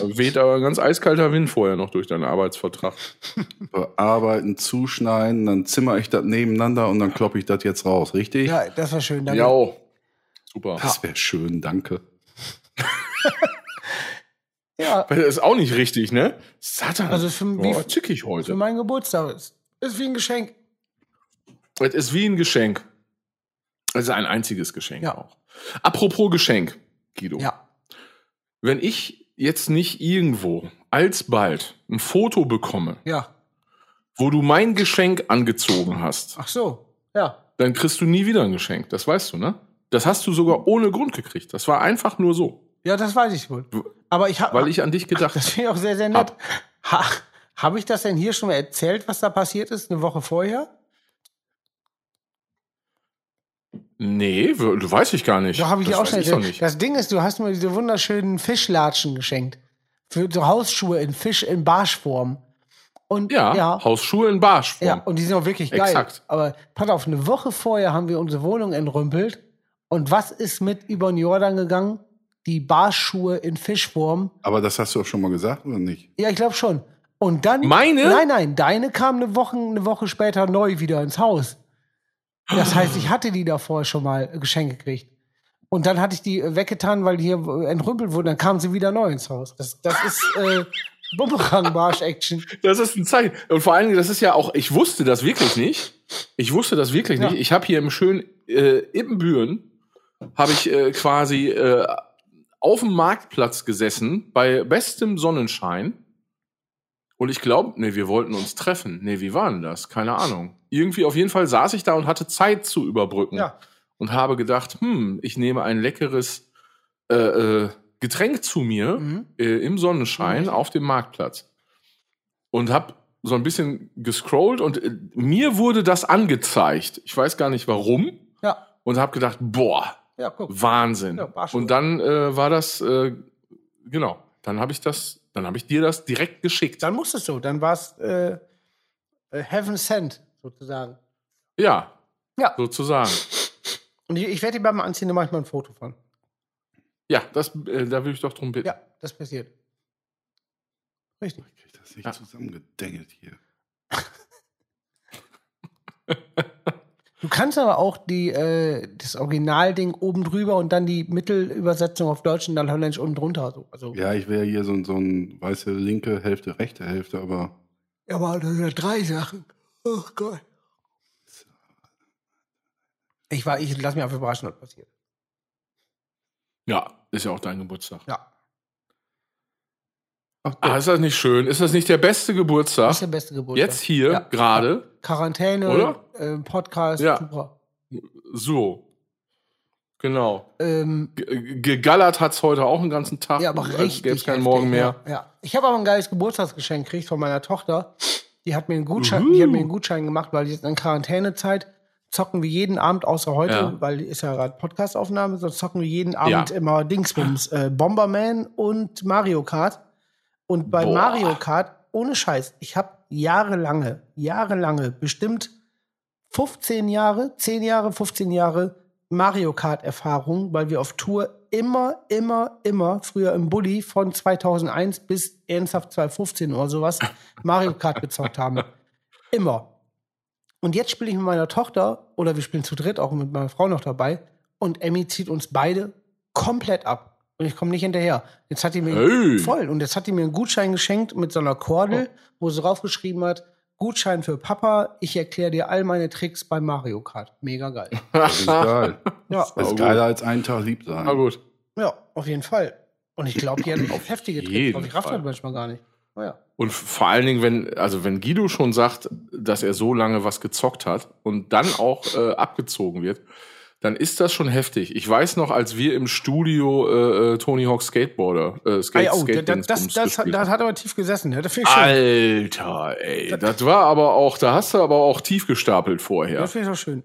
Da Weht aber ein ganz eiskalter Wind vorher noch durch deinen Arbeitsvertrag. Bearbeiten, zuschneiden, dann zimmer ich das nebeneinander und dann kloppe ich das jetzt raus, richtig? Ja, das war schön. Danke. Ja, oh. super. Das wäre schön, danke. Ja, Das ist auch nicht richtig, ne? Satan. Also für- wie- Boah, zickig für heute. meinen Geburtstag ist. Ist wie ein Geschenk. Es ist wie ein Geschenk. Es ist ein einziges Geschenk Ja. auch. Apropos Geschenk, Guido. Ja. Wenn ich jetzt nicht irgendwo alsbald ein Foto bekomme, Ja. wo du mein Geschenk angezogen hast, Ach so. Ja. dann kriegst du nie wieder ein Geschenk. Das weißt du, ne? Das hast du sogar ohne Grund gekriegt. Das war einfach nur so, Ja, das weiß ich wohl. Aber ich habe. weil ich an dich gedacht Das finde ich auch sehr, sehr nett. Ha, habe ich das denn hier schon mal erzählt, was da passiert ist, eine Woche vorher? Nee, weiß ich gar nicht. Da habe ich das auch weiß schon ich doch nicht. Das Ding ist, du hast mir diese wunderschönen Fischlatschen geschenkt. Für so Hausschuhe in Fisch in Barschform. Und Ja, ja, Hausschuhe in Barschform. ja, und die sind auch wirklich geil. Exakt. Aber pass auf, eine Woche vorher haben wir unsere Wohnung entrümpelt. Und was ist mit über den Jordan gegangen? Die Barschschuhe in Fischform. Aber das hast du auch schon mal gesagt, oder nicht? Ja, ich glaube schon. Und dann. Meine? Nein, nein, deine kam eine Woche, eine Woche später neu wieder ins Haus. Das heißt, ich hatte die davor schon mal äh, geschenkt gekriegt. Und dann hatte ich die äh, weggetan, weil die hier äh, entrümpelt wurden. Dann kamen sie wieder neu ins Haus. Das, das ist äh, Bumerang-Barsch-Action. Das ist ein Zeichen. Und vor allen Dingen, das ist ja auch, ich wusste das wirklich nicht. Ich wusste das wirklich Ja. nicht. Ich habe hier im schönen äh, Ippenbüren, habe ich äh, quasi äh, auf dem Marktplatz gesessen, bei bestem Sonnenschein. Und ich glaube, nee, wir wollten uns treffen. Nee, wie war denn das? Keine Ahnung. Irgendwie auf jeden Fall saß ich da und hatte Zeit zu überbrücken. Ja. Und habe gedacht, hm, ich nehme ein leckeres äh, äh, Getränk zu mir Mhm. äh, im Sonnenschein Mhm. auf dem Marktplatz und habe so ein bisschen gescrollt und äh, mir wurde das angezeigt. Ich weiß gar nicht warum Ja, und habe gedacht, boah, ja. Wahnsinn. Ja, und dann äh, war das äh, genau, dann habe ich das, dann habe ich dir das direkt geschickt. Dann musstest du. Dann war es Heaven Sent, sozusagen. ja, Ja. sozusagen. Und ich, ich werde dir beim Anziehen manchmal ein Foto von. Ja, das, äh, da will ich doch drum bitten. Ja, das passiert. Richtig. Ich krieg das nicht Ja. zusammengedengelt hier. Du kannst aber auch die, äh, das Originalding oben drüber und dann die Mittelübersetzung auf Deutsch und dann Holländisch unten drunter. So. Also, Ja, ich wäre hier so, so ein weiße linke Hälfte, rechte Hälfte, aber ja, aber das sind ja drei Sachen. Oh Gott. Ich, war, ich lass mich einfach überraschen, was passiert. Ja, ist ja auch dein Geburtstag. Ja. Ah, ist das nicht schön? Ist das nicht der beste Geburtstag? Das ist der beste Geburtstag. Jetzt hier, Ja. gerade. Quarantäne, Oder? äh, Podcast, Ja. super. So. Genau. Ähm, Gegallert hat's heute auch einen ganzen Tag. ja, aber richtig. gäbe es keinen heftig, Morgen mehr. Ja, ja. Ich habe aber ein geiles Geburtstagsgeschenk gekriegt von meiner Tochter. Die hat mir einen Gutschein, Uhu. die hat mir einen Gutschein gemacht, weil jetzt in Quarantänezeit zocken wir jeden Abend, außer heute, Ja. weil ist ja gerade Podcastaufnahme, sonst zocken wir jeden Abend Ja. immer Dingsbums, äh, Bomberman und Mario Kart. Und bei Boah. Mario Kart, ohne Scheiß, ich habe jahrelange, jahrelange, bestimmt 15 Jahre, 10 Jahre, 15 Jahre Mario Kart Erfahrung, weil wir auf Tour immer, immer, immer früher im Bulli von 2001 bis ernsthaft 2015 oder sowas Mario Kart gezockt haben. Immer. Und jetzt spiele ich mit meiner Tochter oder wir spielen zu dritt, auch mit meiner Frau noch dabei. Und Emmy zieht uns beide komplett ab. Und ich komme nicht hinterher. Jetzt hat die mir Hey. voll. Und jetzt hat die mir einen Gutschein geschenkt mit so einer Kordel, wo sie draufgeschrieben hat: Gutschein für Papa. Ich erkläre dir all meine Tricks bei Mario Kart. Mega geil. das ist geil. Ja. Das ist geiler als einen Tag lieb Na sein. gut. Ja, auf jeden Fall. Und ich glaube, die hat auf heftige Tricks. Ich raff das manchmal gar nicht. Oh ja. Und vor allen Dingen, wenn, also wenn Guido schon sagt, dass er so lange was gezockt hat und dann auch äh, abgezogen wird, dann ist das schon heftig. Ich weiß noch, als wir im Studio äh, äh, Tony Hawk Skateboarder, äh, Ah, Skate, ja, oh, Skate das, das, das, hat- das hat aber tief gesessen. Ja, das ich schön. Alter, ey, das war aber auch, da hast du aber auch tief gestapelt vorher. Das finde ich auch schön.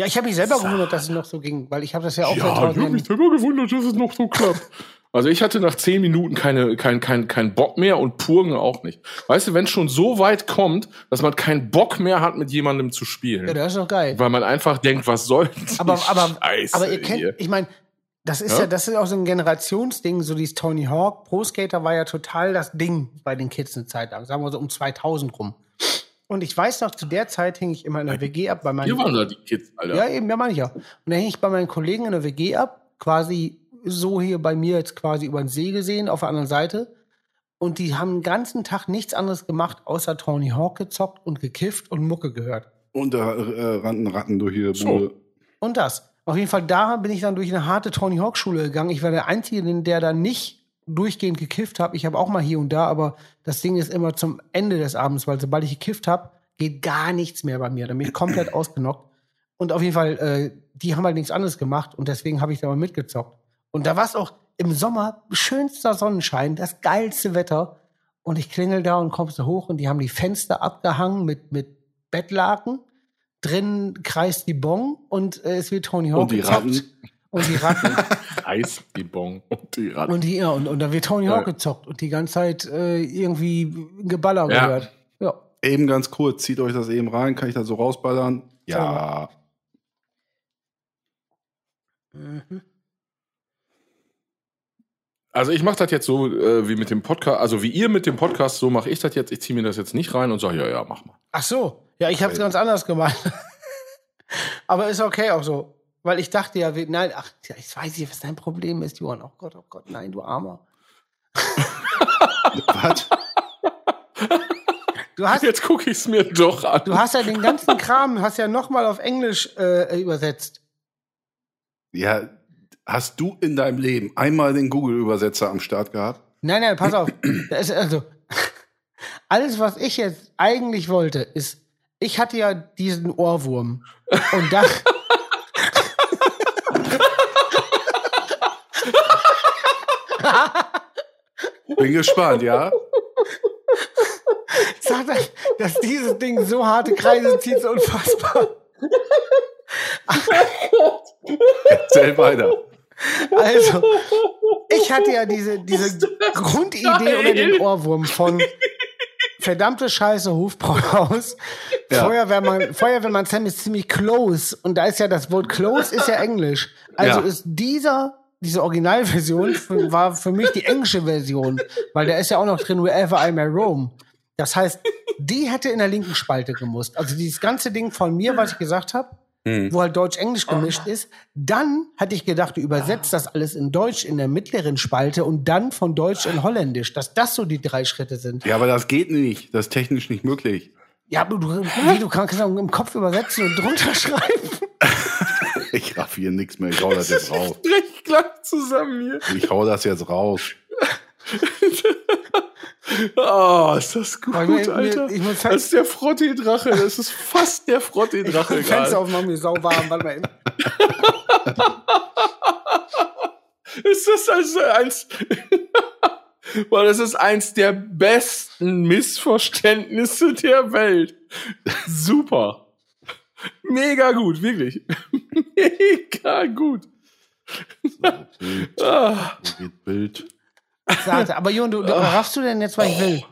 Ja, ich habe mich selber gewundert, dass es noch so ging, weil ich habe das ja auch Ja, seit ich habe mich selber gewundert, dass es noch so klappt. Also ich hatte nach zehn Minuten keine, kein, kein, kein Bock mehr und Purgen auch nicht. Weißt du, wenn es schon so weit kommt, dass man keinen Bock mehr hat, mit jemandem zu spielen, Ja, das ist doch geil. weil man einfach denkt, was soll die Aber, aber, Scheiße aber ihr kennt, hier? ich meine, das ist Ja? ja? das ist auch so ein Generationsding, so dieses Tony Hawk. Pro Skater war ja total das Ding bei den Kids eine Zeit lang, sagen wir so um 2000 rum. Und ich weiß noch, zu der Zeit hing ich immer in der WG ab bei meinen Hier waren da die Kids, Alter. Ja, eben, ja, meine ich ja. Und da hing ich bei meinen Kollegen in der WG ab, quasi so hier bei mir jetzt quasi über den See gesehen, auf der anderen Seite. Und die haben den ganzen Tag nichts anderes gemacht, außer Tony Hawk gezockt und gekifft und Mucke gehört. Und da äh, rannten Ratten durch ihre So. Bude. Und das. Auf jeden Fall, da bin ich dann durch eine harte Tony Hawk Schule gegangen. Ich war der Einzige, der da nicht durchgehend gekifft habe. Ich habe auch mal hier und da, aber das Ding ist immer zum Ende des Abends, weil sobald ich gekifft habe, geht gar nichts mehr bei mir. Dann bin ich komplett ausgenockt. Und auf jeden Fall, äh, die haben halt nichts anderes gemacht und deswegen habe ich da mal mitgezockt. Und da war es auch im Sommer schönster Sonnenschein, das geilste Wetter. Und ich klingel da und kommst da hoch und die haben die Fenster abgehangen mit, mit Bettlaken. Drin kreist die Bon und äh, es wird Tony Hawk Und die gezockt. Ratten. Und die Ratten. Eis, die Bon und die Ratten. und die, ja, und, und da wird Tony Ja. Hawk gezockt und die ganze Zeit äh, irgendwie Geballer Ja. gehört. Ja. Eben ganz kurz, zieht euch das eben rein, kann ich das so rausballern? Ja. Mhm. Also ich mache das jetzt so äh, wie mit dem Podcast, also wie ihr mit dem Podcast, so mache ich das jetzt. Ich ziehe mir das jetzt nicht rein und sage, ja, ja, mach mal. Ach so. Ja, ich habe es ganz anders gemacht. Aber ist okay auch so. Weil ich dachte ja, wir- nein, ach, ja, ich weiß nicht, was dein Problem ist, Johann. Oh Gott, oh Gott, nein, du Armer. Was? Du hast, Jetzt gucke ich es mir doch an. du hast ja den ganzen Kram, hast ja nochmal auf Englisch äh, übersetzt. Ja, hast du in deinem Leben einmal den Google-Übersetzer am Start gehabt? Nein, nein, pass auf. Das ist also, alles, was ich jetzt eigentlich wollte, ist, ich hatte ja diesen Ohrwurm. Und da. Bin gespannt, ja? sagt er, dass dieses Ding so harte Kreise zieht, so unfassbar. Erzähl weiter. Also, ich hatte ja diese, diese Grundidee unter den Ohrwurm von verdammte Scheiße Hofbräuhaus. Ja. Feuerwehrmann, Feuerwehrmann Sam ist ziemlich close. Und da ist ja das Wort close ist ja Englisch. Also Ja. ist dieser, diese Originalversion für, war für mich die englische Version. Weil da ist ja auch noch drin, wherever I may roam. Das heißt, die hätte in der linken Spalte gemusst. Also dieses ganze Ding von mir, was ich gesagt habe, Hm. wo halt Deutsch-Englisch gemischt ist. Dann hatte ich gedacht, du übersetzt das alles in Deutsch in der mittleren Spalte und dann von Deutsch in Holländisch, dass das so die drei Schritte sind. Ja, aber das geht nicht. Das ist technisch nicht möglich. Ja, aber du, wie, du kannst auch im Kopf übersetzen und drunter schreiben. Ich raff hier nichts mehr. Ich hau das jetzt raus. Recht gleich zusammen hier. Ich hau das jetzt raus. Oh, ist das gut, ich mir- Alter. ich muss das ist der Frottee-Drache. Das ist fast der Frottee-Drache Fenster aufmachen, mir sauwarm. Warte mal. eben. Ist das also eins... Boah, das ist eins der besten Missverständnisse der Welt. Super. Mega gut, wirklich. Mega gut. Bild, Ah. wo geht Bild? Sagte, aber Jon, du, du raffst du denn jetzt, was ich will?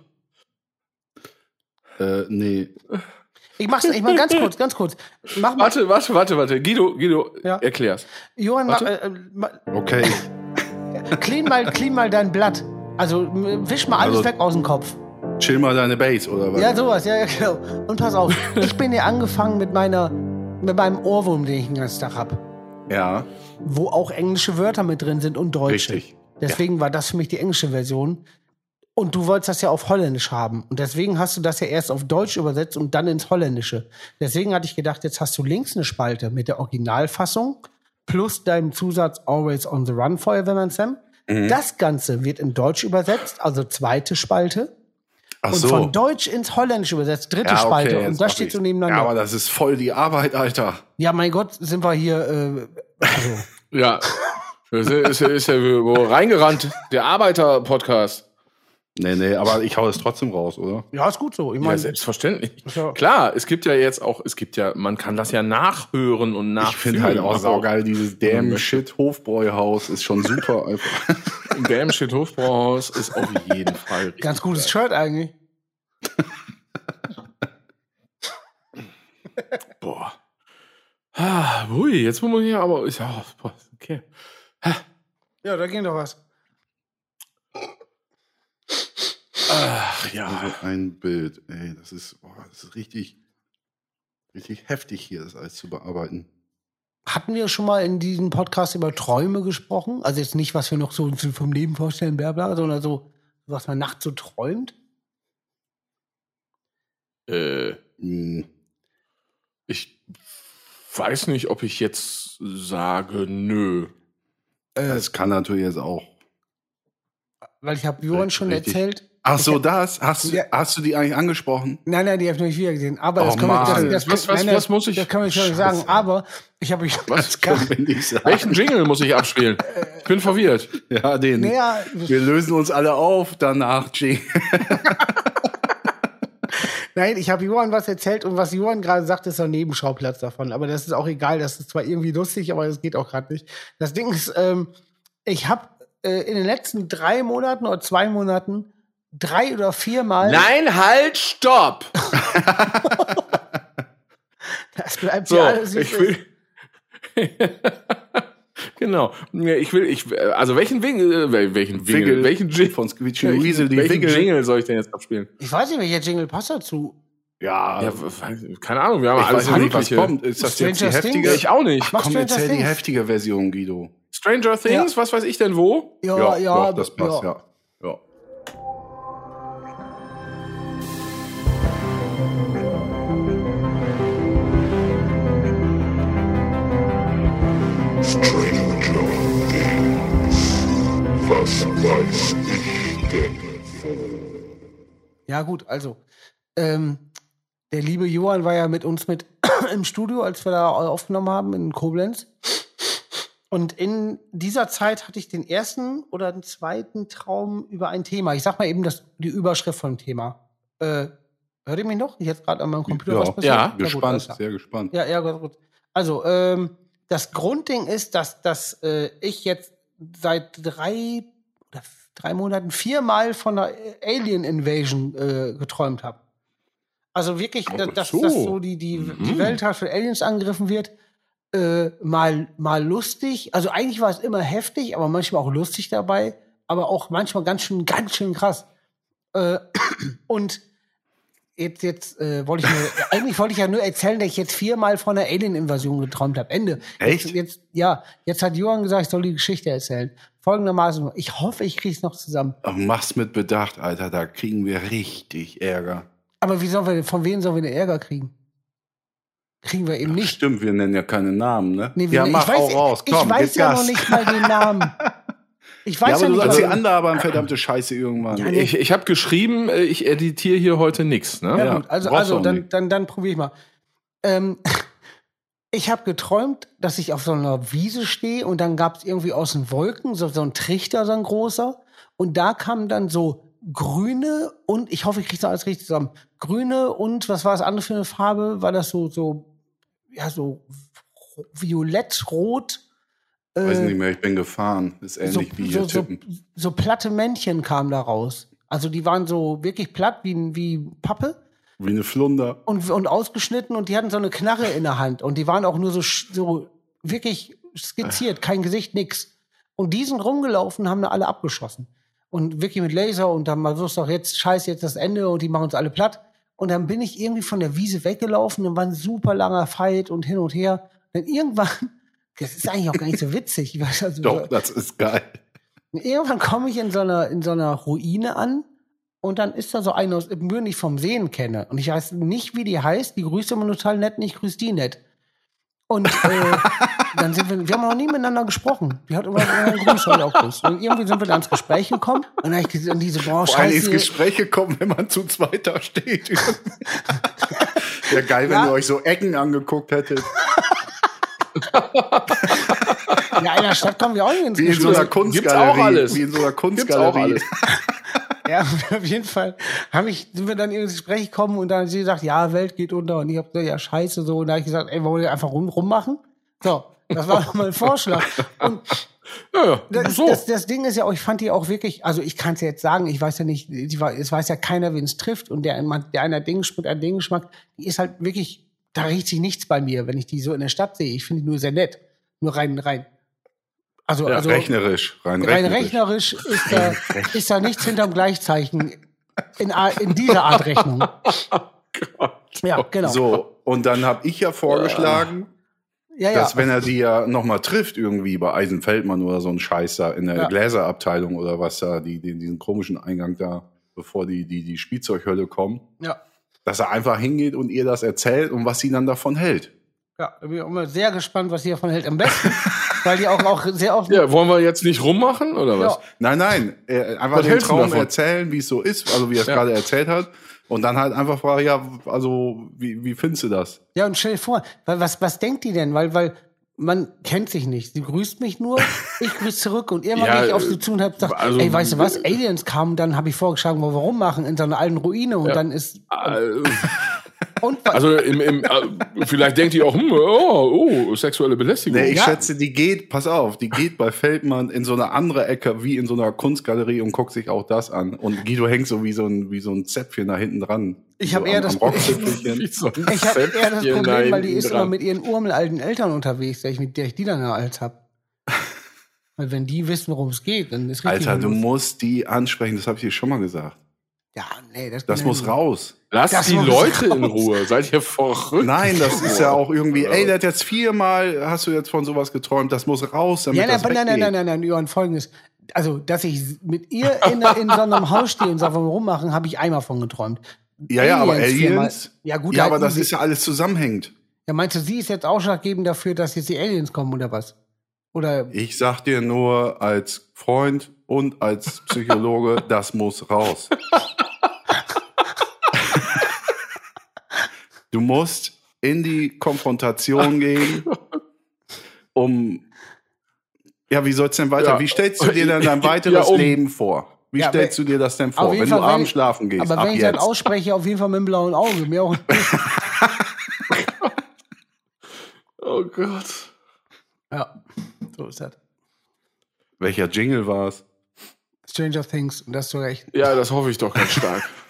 Äh, nee. Ich mach's, ich mach ganz kurz, ganz kurz. Mach mal, Warte, warte, warte, warte. Guido, Guido, Ja. erklär's. Johann, mach, äh, äh, ma- Okay. clean mal, clean mal dein Blatt. Also wisch mal alles Also- weg aus dem Kopf. Chill mal deine Base, oder was? Ja, sowas, ja, ja, genau. Und pass auf, ich bin ja angefangen mit meiner, mit meinem Ohrwurm, den ich den ganzen Tag hab, Ja, wo auch englische Wörter mit drin sind und deutsche. richtig. Deswegen war das für mich die englische Version. Und du wolltest das ja auf Holländisch haben. Und deswegen hast du das ja erst auf Deutsch übersetzt und dann ins Holländische. Deswegen hatte ich gedacht, jetzt hast du links eine Spalte mit der Originalfassung plus deinem Zusatz Always on the Run Feuerwehrmann Sam. Mhm. Das Ganze wird in Deutsch übersetzt, also zweite Spalte. Ach Und so. von Deutsch ins Holländisch übersetzt, dritte Ja, okay, Spalte. Und das steht so nebeneinander. Ja, Ja, aber das ist voll die Arbeit, Alter. mein Gott, sind wir hier. Äh, also, Ja. Das ist, ja- ist ja wo reingerannt. Der Arbeiter-Podcast. Nee, nee, aber ich hau es trotzdem raus, oder? ja, ist gut so. Ich Ja, meine, selbstverständlich. Ja. Klar, es gibt ja jetzt auch, es gibt ja, man kann das ja nachhören und Ich nachfühlen. finde halt auch saugeil, dieses damn shit Hofbräuhaus ist schon super einfach. Damn Shit Hofbrauhaus ist auf jeden Fall richtig ganz gutes geil. Shirt eigentlich. Boah. Ah, ui, jetzt muss man hier aber, ist ja, boah, okay. Ja, da ging doch was. Ach ja. So ein Bild, ey, das ist, boah, das ist richtig, richtig heftig hier, das alles zu bearbeiten. Hatten wir schon mal in diesem Podcast über Träume gesprochen? Also jetzt nicht, was wir noch so vom Leben vorstellen, bla bla, sondern so, was man nachts so träumt. Äh, Hm, ich weiß nicht, ob ich jetzt sage, nö. Äh, Das kann natürlich jetzt auch. weil ich habe Johann schon Richtig. erzählt. Ach so, das? Hast, du- Ja. hast du die eigentlich angesprochen? Nein, nein, die habe ich noch nicht wieder gesehen. Aber das Oh, können wir, das, das, Was- was- nein, nein, was muss ich- Das kann man schon sagen. Aber ich habe ich Was? Können wir nicht sagen. Welchen Jingle muss ich abspielen? Ich bin verwirrt. Ja, den. Naja, Wir lösen uns alle auf, danach Jing. nein, ich habe Johann was erzählt und was Johann gerade sagt, ist ein Nebenschauplatz davon. Aber das ist auch egal. Das ist zwar irgendwie lustig, aber das geht auch gerade nicht. Das Ding ist, ähm, ich habe äh, in den letzten drei Monaten oder zwei Monaten drei oder viermal. Nein, halt, stopp! Das bleibt So, ja alles wie es ich ist. will. Genau. Ich will, ich, also welchen Wingel, äh, welchen Wingel, Wiggle. welchen Jingle, Von Squeegee Weasel, die welchen. Jingle soll ich denn jetzt abspielen? Ich weiß nicht, welcher Jingle passt dazu. Ja, Ja, keine Ahnung, wir haben ich alles weiß nicht, was kommt. Ist das jetzt die Stranger Things? heftige? Ja, ich auch nicht. Mach Komm, Stranger erzähl die Things. heftige Version, Guido. Stranger Things, was weiß ich denn wo? Ja, ja, doch, das passt, ja. ja. Was weiß ich denn? Ja, gut, also. Ähm, der liebe Johann war ja mit uns mit im Studio, als wir da aufgenommen haben in Koblenz. Und in dieser Zeit hatte ich den ersten oder den zweiten Traum über ein Thema. Ich sag mal eben das, die Überschrift vom Thema. Äh, hört ihr mich noch? Ich jetzt gerade an meinem Computer Ja, was passiert? ja, gut, Gespannt, klar. sehr gespannt. Ja, ja, gut. gut. Also, ähm, das Grundding ist, dass, dass äh, ich jetzt seit drei drei Monaten viermal von einer Alien Invasion äh, geträumt habe. Also wirklich, Oh, dass, so. dass so die, die, die Mhm. Welt halt von Aliens angegriffen wird. Äh, mal, mal lustig. Also eigentlich war es immer heftig, aber manchmal auch lustig dabei. Aber auch manchmal ganz schön, ganz schön krass. Äh, und jetzt, jetzt äh, wollte ich nur, eigentlich wollte ich ja nur erzählen, dass ich jetzt viermal von einer Alien-Invasion geträumt habe. Ende. Echt? Jetzt, jetzt, ja, jetzt hat Johann gesagt, ich soll die Geschichte erzählen. Folgendermaßen, ich hoffe, ich kriege es noch zusammen. Ach, mach's mit Bedacht, Alter, da kriegen wir richtig Ärger. Aber wie sollen wir, von wem sollen wir den Ärger kriegen? Kriegen wir eben nicht. Stimmt, wir nennen ja keine Namen, ne? Nee, ja, wir- mach ich weiß, auch raus, komm, ich weiß ja Gas. noch nicht mal den Namen. Ich weiß ja, ja, nicht die mal. andere aber verdammte Scheiße irgendwann. Ja, nee. Ich, ich habe geschrieben, ich editiere hier heute nichts. Ne? Ja, Ja, gut, also, also dann, nicht. dann, dann probiere ich mal. Ähm, ich habe geträumt, dass ich auf so einer Wiese stehe und dann gab es irgendwie aus den Wolken so, so ein Trichter, so ein großer. Und da kamen dann so grüne und, ich hoffe, ich kriege das alles richtig zusammen, grüne und, was war das andere für eine Farbe? War das so, so, ja, so violett, rot? Weiß äh, nicht mehr, ich bin gefahren. Ist ähnlich wie hier so, so, Tippen. so platte Männchen kamen da raus. Also die waren so wirklich platt wie, wie Pappe Wie eine Flunder. und, und ausgeschnitten und die hatten so eine Knarre in der Hand und die waren auch nur so, so wirklich skizziert, kein Gesicht, nix. Und die sind rumgelaufen, haben da alle abgeschossen. Und wirklich mit Laser und dann mal so doch jetzt scheiße, jetzt das Ende und die machen uns alle platt. Und dann bin ich irgendwie von der Wiese weggelaufen, dann war ein super langer Fight und hin und her. Dann irgendwann, das ist eigentlich auch gar nicht so witzig. Also, Doch, das ist geil. Irgendwann komme ich in so einer, in so einer Ruine an und dann ist da so eine aus Ibbenbüren, die ich vom Sehen kenne. Und ich weiß nicht, wie die heißt. Die grüßt immer total nett, nicht grüßt die nett. Und äh, dann sind wir, wir haben noch nie miteinander gesprochen. Die hat immer einen ich auch Grüß. Und irgendwie sind wir dann ins Gespräch gekommen. Und dann habe ich und diese, boah, Vor allem ins. Gespräch gekommen, wenn man zu zweit da steht. Wäre geil, wenn Ja. ihr euch so Ecken angeguckt hättet. Ja, in der Stadt kommen wir auch nicht ins Wie in so Gespräch. einer Kunstgalerie. Gibt's auch alles. Wie in so einer Gibt's auch Kunstgalerie. alles. Ja, auf jeden Fall hab ich, sind wir dann ins Gespräch gekommen und dann hat sie gesagt, ja, Welt geht unter. Und ich habe gesagt, ja, scheiße, so. Und da habe ich gesagt, ey, wollen wir einfach rum, rummachen? So, das war mein Vorschlag. Und Ja, das, so. das, das Ding ist ja auch, ich fand die auch wirklich, also ich kann es jetzt sagen, ich weiß ja nicht, die, es weiß ja keiner, wen es trifft. Und der, der einer Ding mit einem Dinggeschmack, die ist halt wirklich, da riecht sich nichts bei mir, wenn ich die so in der Stadt sehe. Ich finde die nur sehr nett. Nur rein, rein. Also, Ja, also Rechnerisch. Rein rein rechnerisch. rechnerisch ist da, ist da nichts hinterm Gleichzeichen in, in dieser Art Rechnung. Ja, genau. So, und dann habe ich ja vorgeschlagen, ja, ja. dass wenn er die ja nochmal trifft, irgendwie bei Eisenfeldmann oder so ein Scheiß da in der. Gläserabteilung oder was da, die, die, diesen komischen Eingang da, bevor die, die, die Spielzeughölle kommen, ja. Dass er einfach hingeht und ihr das erzählt und was sie dann davon hält. Ja, ich bin auch immer sehr gespannt, was sie davon hält. Am besten, weil die auch, auch sehr oft. Ja, wollen wir jetzt nicht rummachen oder was? Ja. Nein, nein, äh, einfach Was den Traum erzählen, wie es so ist, also wie er es Ja. gerade erzählt hat. Und dann halt einfach fragen, ja, also, wie, wie findest du das? Ja, und stell dir vor, weil was, was denkt die denn? Weil, weil man kennt sich nicht. Sie grüßt mich nur, ich grüße zurück und irgendwann Ja, gehe ich auf sie zu und hab gesagt, also- ey, weißt du was, Aliens kamen, dann habe ich vorgeschlagen, wo wir rummachen, in so einer alten Ruine und Ja. dann ist, Äh, Also im, im, äh, vielleicht denkt ihr auch, hm, oh, oh, sexuelle Belästigung. Nee, ich Ja. schätze, die geht, pass auf, die geht bei Feldmann in so eine andere Ecke, wie in so einer Kunstgalerie und guckt sich auch das an. Und Guido hängt so wie so ein, wie so ein Zäpfchen da hinten dran. Ich so hab eher das. Wie so ich habe eher das Problem, weil die ist dran. immer mit ihren urmelalten Eltern unterwegs, der ich, mit der ich die dann ja als hab. Weil wenn die wissen, worum es geht, dann ist richtig. Alter, du musst die ansprechen, das habe ich dir schon mal gesagt. Ja, nee, das, Das muss raus. Lasst Das die Leute in raus. Ruhe. Seid ihr verrückt? Nein, das ist ja auch irgendwie, ey, der hat jetzt viermal, hast du jetzt von sowas geträumt, das muss raus, damit Ja, nein, das nein, nein, weggeht. nein, nein, nein, Johann, folgendes. Also, dass ich mit ihr in, in so einem Haus stehe und wir rummachen, habe ich einmal von geträumt. Ja, ja, aber Aliens viermal- Ja, gut, ja, halt aber das ist ja alles zusammenhängend. Ja, meinst du, sie ist jetzt ausschlaggebend dafür, dass jetzt die Aliens kommen oder was? Oder, Ich sag dir nur als Freund und als Psychologe, das muss raus. Du musst in die Konfrontation gehen, um ja, wie soll's denn weiter? Ja. Wie stellst du dir denn dein weiteres Ja, um- Leben vor? Wie Ja, stellst wenn- du dir das denn vor, wenn Fall, du abends schlafen gehst? aber ab wenn ich jetzt. ausspreche, auf jeden Fall mit dem blauen Auge. Mir auch Oh Gott. Ja, so ist das. Welcher Jingle war's? Stranger Things, und das zu Recht. Ja, das hoffe ich doch ganz stark.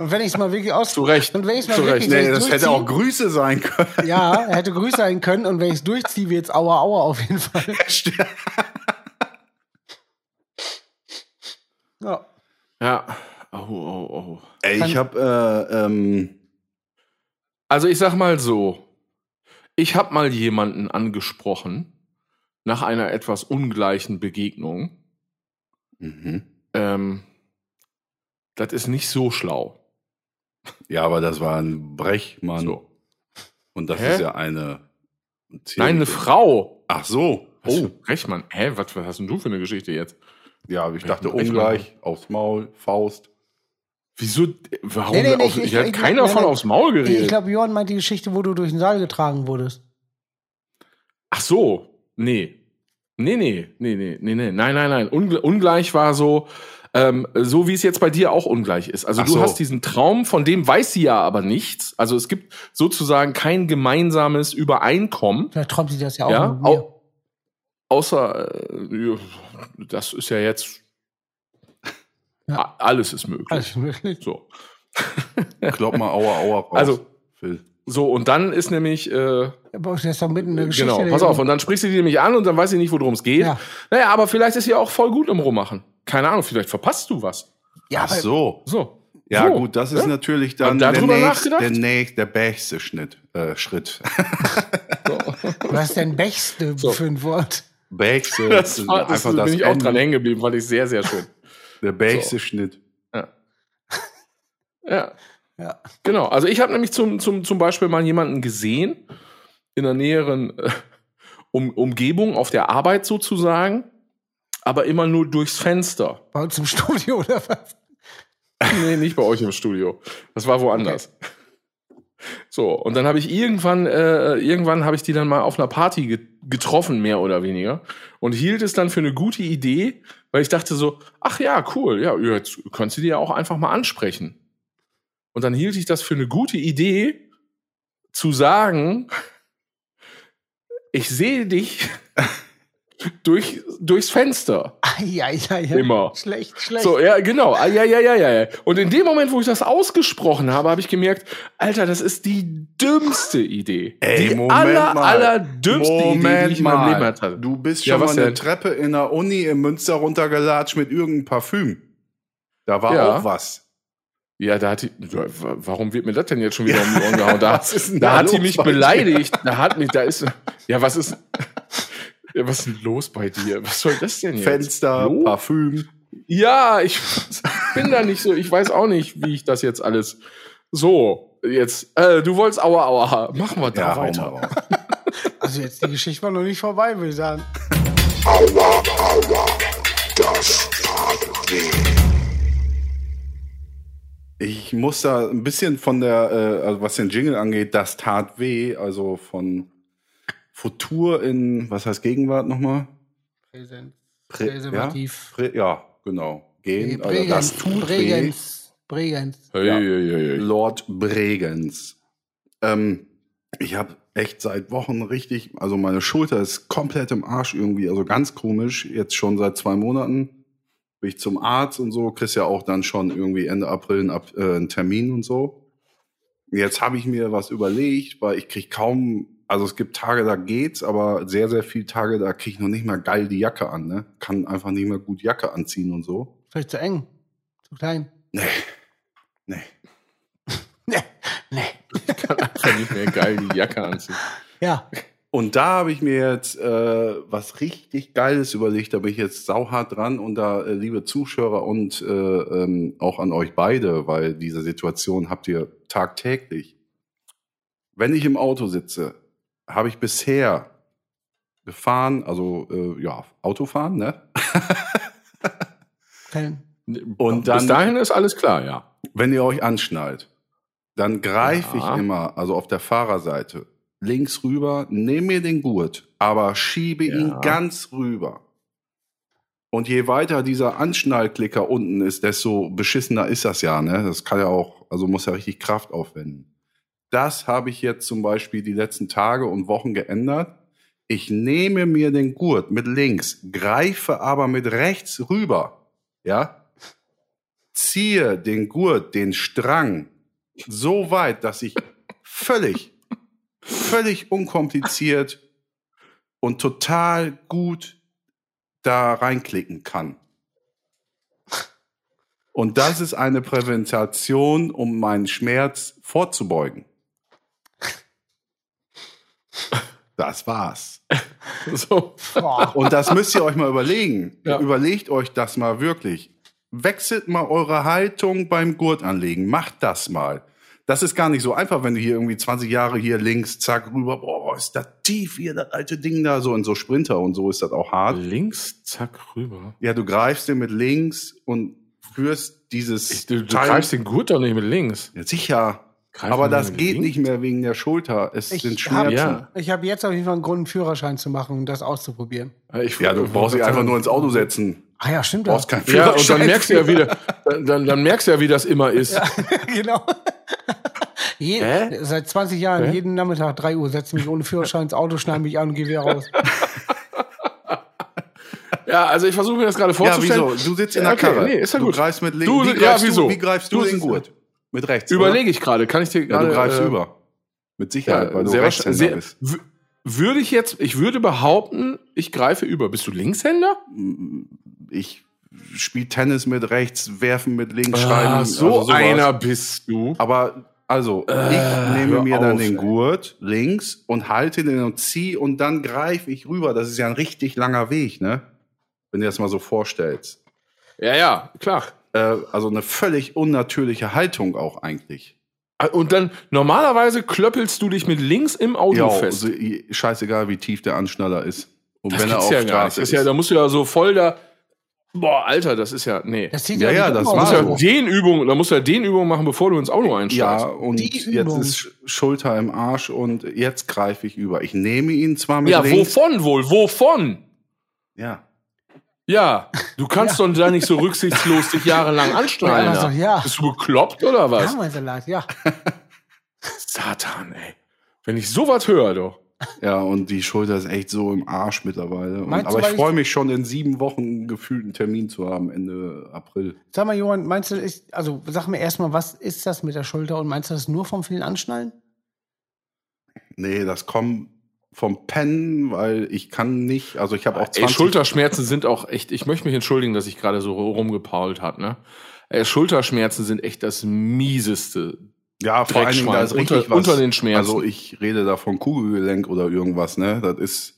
Und wenn ich es mal wirklich aus. Zu Recht. Und wenn ich es mal Zu wirklich Recht. Nee, wenn das ich's hätte auch Grüße sein können. Ja, er hätte Grüße sein können und wenn ich es durchziehe, wird's Aua Aua auf jeden Fall. Ja. Ja. Oh, oh, oh. Ey, ich hab, äh, ähm, Also ich sag mal so. Ich habe mal jemanden angesprochen nach einer etwas ungleichen Begegnung. mhm. Ähm, das ist nicht so schlau. ja, aber das war ein Brechmann. So. Und das Hä? ist ja eine. Nein, eine Frau. Ach so. Was Oh. für Rechtmann. Hä, was, was hast denn du für eine Geschichte jetzt? Ja, ich dachte Brechmann. ungleich, aufs Maul, Faust. Wieso? Warum? Nee, nee, nee, auf, ich- ich, ich- hat ich- keiner nee, von nee. aufs Maul geredet. Ich glaube, Johann meint die Geschichte, wo du durch den Saal getragen wurdest. Ach so, nee. Nee, nee, nee, nee, nee, nee. Nein, nein, nein. Ungle ungleich war so, ähm, so wie es jetzt bei dir auch ungleich ist. Also Ach du so. hast diesen Traum, von dem weiß sie ja aber nichts. Also es gibt sozusagen kein gemeinsames Übereinkommen. Vielleicht träumt sie das ja auch Ja, mit mir. au außer, äh, das ist ja jetzt, Ja. alles ist möglich. Also wirklich. So. Klopp mal Aua, Aua raus. Also- Phil. So, und dann ist nämlich, äh, Aber das ist doch mitten in der Geschichte. genau, pass auf, und dann sprichst du die nämlich an und dann weiß sie nicht, worum es geht. Ja. Naja, aber vielleicht ist sie auch voll gut im Rummachen. Keine Ahnung, vielleicht verpasst du was. Ja, Ach so. So. Ja, so. gut, das ist Ja? natürlich dann der, nächste, der nächste, der beste Schnitt, äh, Schritt. was ist denn Bechste So. für ein Wort? Bächste, Das, war, das einfach das bin ich auch Ende. dran hängen geblieben, fand ich sehr, sehr schön. Der bächste Schnitt. Ja, Ja. genau. Also ich habe nämlich zum, zum, zum Beispiel mal jemanden gesehen, in der näheren äh, um, Umgebung, auf der Arbeit sozusagen, aber immer nur durchs Fenster. Bei uns im Studio oder was? Nee, nicht bei euch im Studio. Das war woanders. So, und dann habe ich irgendwann, äh, irgendwann habe ich die dann mal auf einer Party ge getroffen, mehr oder weniger, und hielt es dann für eine gute Idee, weil ich dachte so, ach ja, cool, ja, jetzt könntest du die ja auch einfach mal ansprechen. Und dann hielt ich das für eine gute Idee, zu sagen, ich sehe dich durch, durchs Fenster. Ja, ja, ja. Immer. Schlecht, schlecht. So, ja, genau. Ja, ja, ja, ja, ja. Und in dem Moment, wo ich das ausgesprochen habe, habe ich gemerkt, Alter, das ist die dümmste Idee. Ey, die Moment aller, mal. aller dümmste Idee, die ich in meinem Leben hatte. Du bist Ja, schon was mal eine denn? Treppe in der Uni in Münster runtergelatscht mit irgendeinem Parfüm. Da war Ja. auch was. Ja, da hat die, warum wird mir das denn jetzt schon wieder um die Ohren gehauen? Da, da da hat sie mich beleidigt. Da hat mich, da ist, ja, was ist, ja, was ist denn los bei dir? Was soll das denn jetzt? Fenster, Los? Parfüm. Ja, ich bin da nicht so, ich weiß auch nicht, wie ich das jetzt alles so, jetzt, äh, du wolltest Aua, Aua, machen wir da Ja, weiter. raus. Also jetzt die Geschichte war noch nicht vorbei, würde ich sagen. Aua, aua, das tat weh. Ich muss da ein bisschen von der, äh, also was den Jingle angeht, das tat weh, also von Futur in, was heißt Gegenwart nochmal? Präsent. Prä- Präservativ. Ja, Prä ja, genau. Gehen, also Bregenz. das tut. Bregenz. Bregenz. Hey, Ja. hey, hey. Lord Bregenz. Ähm, ich habe echt seit Wochen richtig, also meine Schulter ist komplett im Arsch irgendwie, also ganz komisch. Jetzt schon seit zwei Monaten bin ich zum Arzt und so, kriegst ja auch dann schon irgendwie Ende April einen, Ab- äh, einen Termin und so. Jetzt habe ich mir was überlegt, weil ich krieg kaum, also es gibt Tage, da geht's, aber sehr, sehr viele Tage, da krieg ich noch nicht mal geil die Jacke an, ne? Kann einfach nicht mehr gut Jacke anziehen und so. Vielleicht zu eng. Zu klein. Nee. Nee. Nee. Nee. kann einfach nicht mehr geil die Jacke anziehen. Ja. Und da habe ich mir jetzt äh, was richtig Geiles überlegt. Da bin ich jetzt sauhart dran. Und da, äh, liebe Zuschauer und äh, ähm, auch an euch beide, weil diese Situation habt ihr tagtäglich. Wenn ich im Auto sitze, habe ich bisher gefahren, also äh, ja, Autofahren, ne? Und Bis dann- dahin ist alles klar, ja. Wenn ihr euch anschnallt, dann greife Ja. ich immer, also auf der Fahrerseite, links rüber, nehme mir den Gurt, aber schiebe ihn Ja. ganz rüber. Und je weiter dieser Anschnallklicker unten ist, desto beschissener ist das ja, ne? Das kann ja auch, also muss ja richtig Kraft aufwenden. Das habe ich jetzt zum Beispiel die letzten Tage und Wochen geändert. Ich nehme mir den Gurt mit links, greife aber mit rechts rüber, ja? Ziehe den Gurt, den Strang so weit, dass ich völlig, völlig unkompliziert und total gut da reinklicken kann. Und das ist eine Prävention, um meinen Schmerz vorzubeugen. Das war's. So. Und das müsst ihr euch mal überlegen. Ja. Überlegt euch das mal wirklich. Wechselt mal eure Haltung beim Gurt anlegen. Macht das mal. Das ist gar nicht so einfach, wenn du hier irgendwie 20 Jahre hier links, zack, rüber, boah, ist das tief hier, das alte Ding da, so in so Sprinter und so ist das auch hart. Links, zack, rüber. Ja, du greifst dir mit links und führst dieses Ich, du du greifst den Gurt doch nicht mit links. Ja, sicher. Greif Aber das geht links. nicht mehr wegen der Schulter. Es sind Ich Schmerzen. habe Ja. hab jetzt auf jeden Fall einen Grund, einen Führerschein zu machen und das auszuprobieren. Ich, Ja, du brauchst dich einfach nur ins Auto setzen. Ah ja, stimmt. Du brauchst keinen Ja, und Führerschein. dann merkst du ja wieder, dann, dann merkst du ja, wie das immer ist. genau. Je, Hä? Seit 20 Jahren, Hä? jeden Nachmittag 3 Uhr, setze mich ohne Führerschein ins Auto, schneide mich an und gehe wieder raus. Ja, also ich versuche mir das gerade Ja, vorzustellen. wieso? Du sitzt in der Okay, Karre. nee, ist ja du gut. greifst mit links. Du- wie, ja, greifst du, wie greifst du, Du den Gurt? Mit rechts. Überlege ich gerade, kann ich dir gerade. Ja, du greifst äh, über. Mit Sicherheit, weil du sehr Rechtshänder bist. Würde ich jetzt, ich würde behaupten, ich greife über. Bist du Linkshänder? Ich spiele Tennis mit rechts, werfen mit links, Ah, schreiben. so also einer bist du. Aber also, ich Äh, nehme hör mir dann auf, den ey. Gurt links und halte den und ziehe und dann greife ich rüber. Das ist ja ein richtig langer Weg, ne? Wenn du das mal so vorstellst. Ja, ja, klar. Äh, also eine völlig unnatürliche Haltung auch eigentlich. Und dann, normalerweise klöppelst du dich mit links im Auto Ja, fest. also, scheißegal, wie tief der Anschnaller ist. Und das wenn er auf ja gar nicht. Straße Das ist. ist ja, da musst du ja so voll da. Boah, Alter, das ist ja. Nee. Das sieht Ja, ja, nicht das war ja so. Dehnübungen, da musst du ja Dehnübungen machen, bevor du ins Auto Ja, einsteigst. und Die jetzt Übung. ist Sch- Schulter im Arsch und jetzt greife ich über. Ich nehme ihn zwar mit Ja, links. wovon wohl? Wovon? Ja. Ja, du kannst doch da nicht so rücksichtslos dich jahrelang anschnallen. Ja, also, da. ja. Bist du bekloppt oder was? Ja, mein Salat, ja. Satan, ey. Wenn ich sowas höre, doch. Ja, und die Schulter ist echt so im Arsch mittlerweile. Und, aber ich ich- freue mich schon, in sieben Wochen gefühlt einen Termin zu haben, Ende April. Sag mal, Johann, meinst du, ist, also sag mir erstmal, was ist das mit der Schulter und meinst du das nur vom vielen Anschnallen? Nee, das kommt vom Pennen, weil ich kann nicht, also ich habe auch 20 Ey, Schulterschmerzen sind auch echt, ich möchte mich entschuldigen, dass ich gerade so rumgepault hat, ne? Ey, Schulterschmerzen sind echt das mieseste. Ja, vor allen Dingen, da ist richtig Unter- was. unter den Schmerzen. Also ich rede da von Kugelgelenk oder irgendwas, ne? Das ist,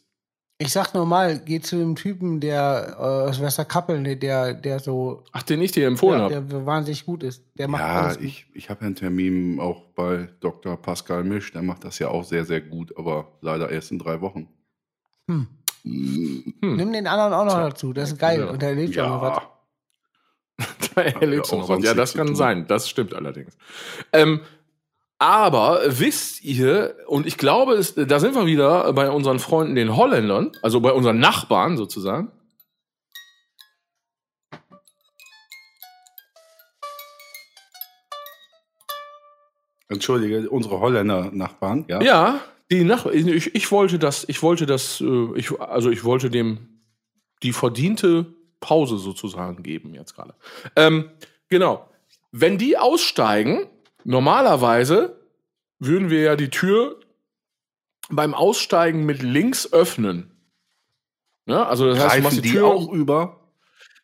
Ich sag normal, geh zu dem Typen, der äh, aus Westerkappeln, der- der, der so Ach, den ich dir empfohlen habe. der wahnsinnig gut ist. Der macht ja, alles gut. ich, ich habe ja einen Termin auch bei Dr. Pascal Misch, der macht das ja auch sehr, sehr gut, aber leider erst in drei Wochen. Hm. Mm, Nimm den anderen auch noch dazu, das ist geil. Ja. Und der erlebt ja noch was. Ja, Da erlebst du noch was. Ja, das kann tun. sein. Das stimmt allerdings. Ähm, aber wisst ihr, und ich glaube, es, da sind wir wieder bei unseren Freunden, den Holländern, also bei unseren Nachbarn sozusagen. Entschuldige, unsere Holländer-Nachbarn, ja? Ja, die Nach ich, ich wollte das, ich wollte das, äh, ich, also ich wollte dem die verdiente Pause sozusagen geben jetzt gerade. Ähm, genau. Wenn die aussteigen, normalerweise würden wir ja die Tür beim Aussteigen mit links öffnen. Ja, also das heißt, du machst Greifen die die Tür auch über?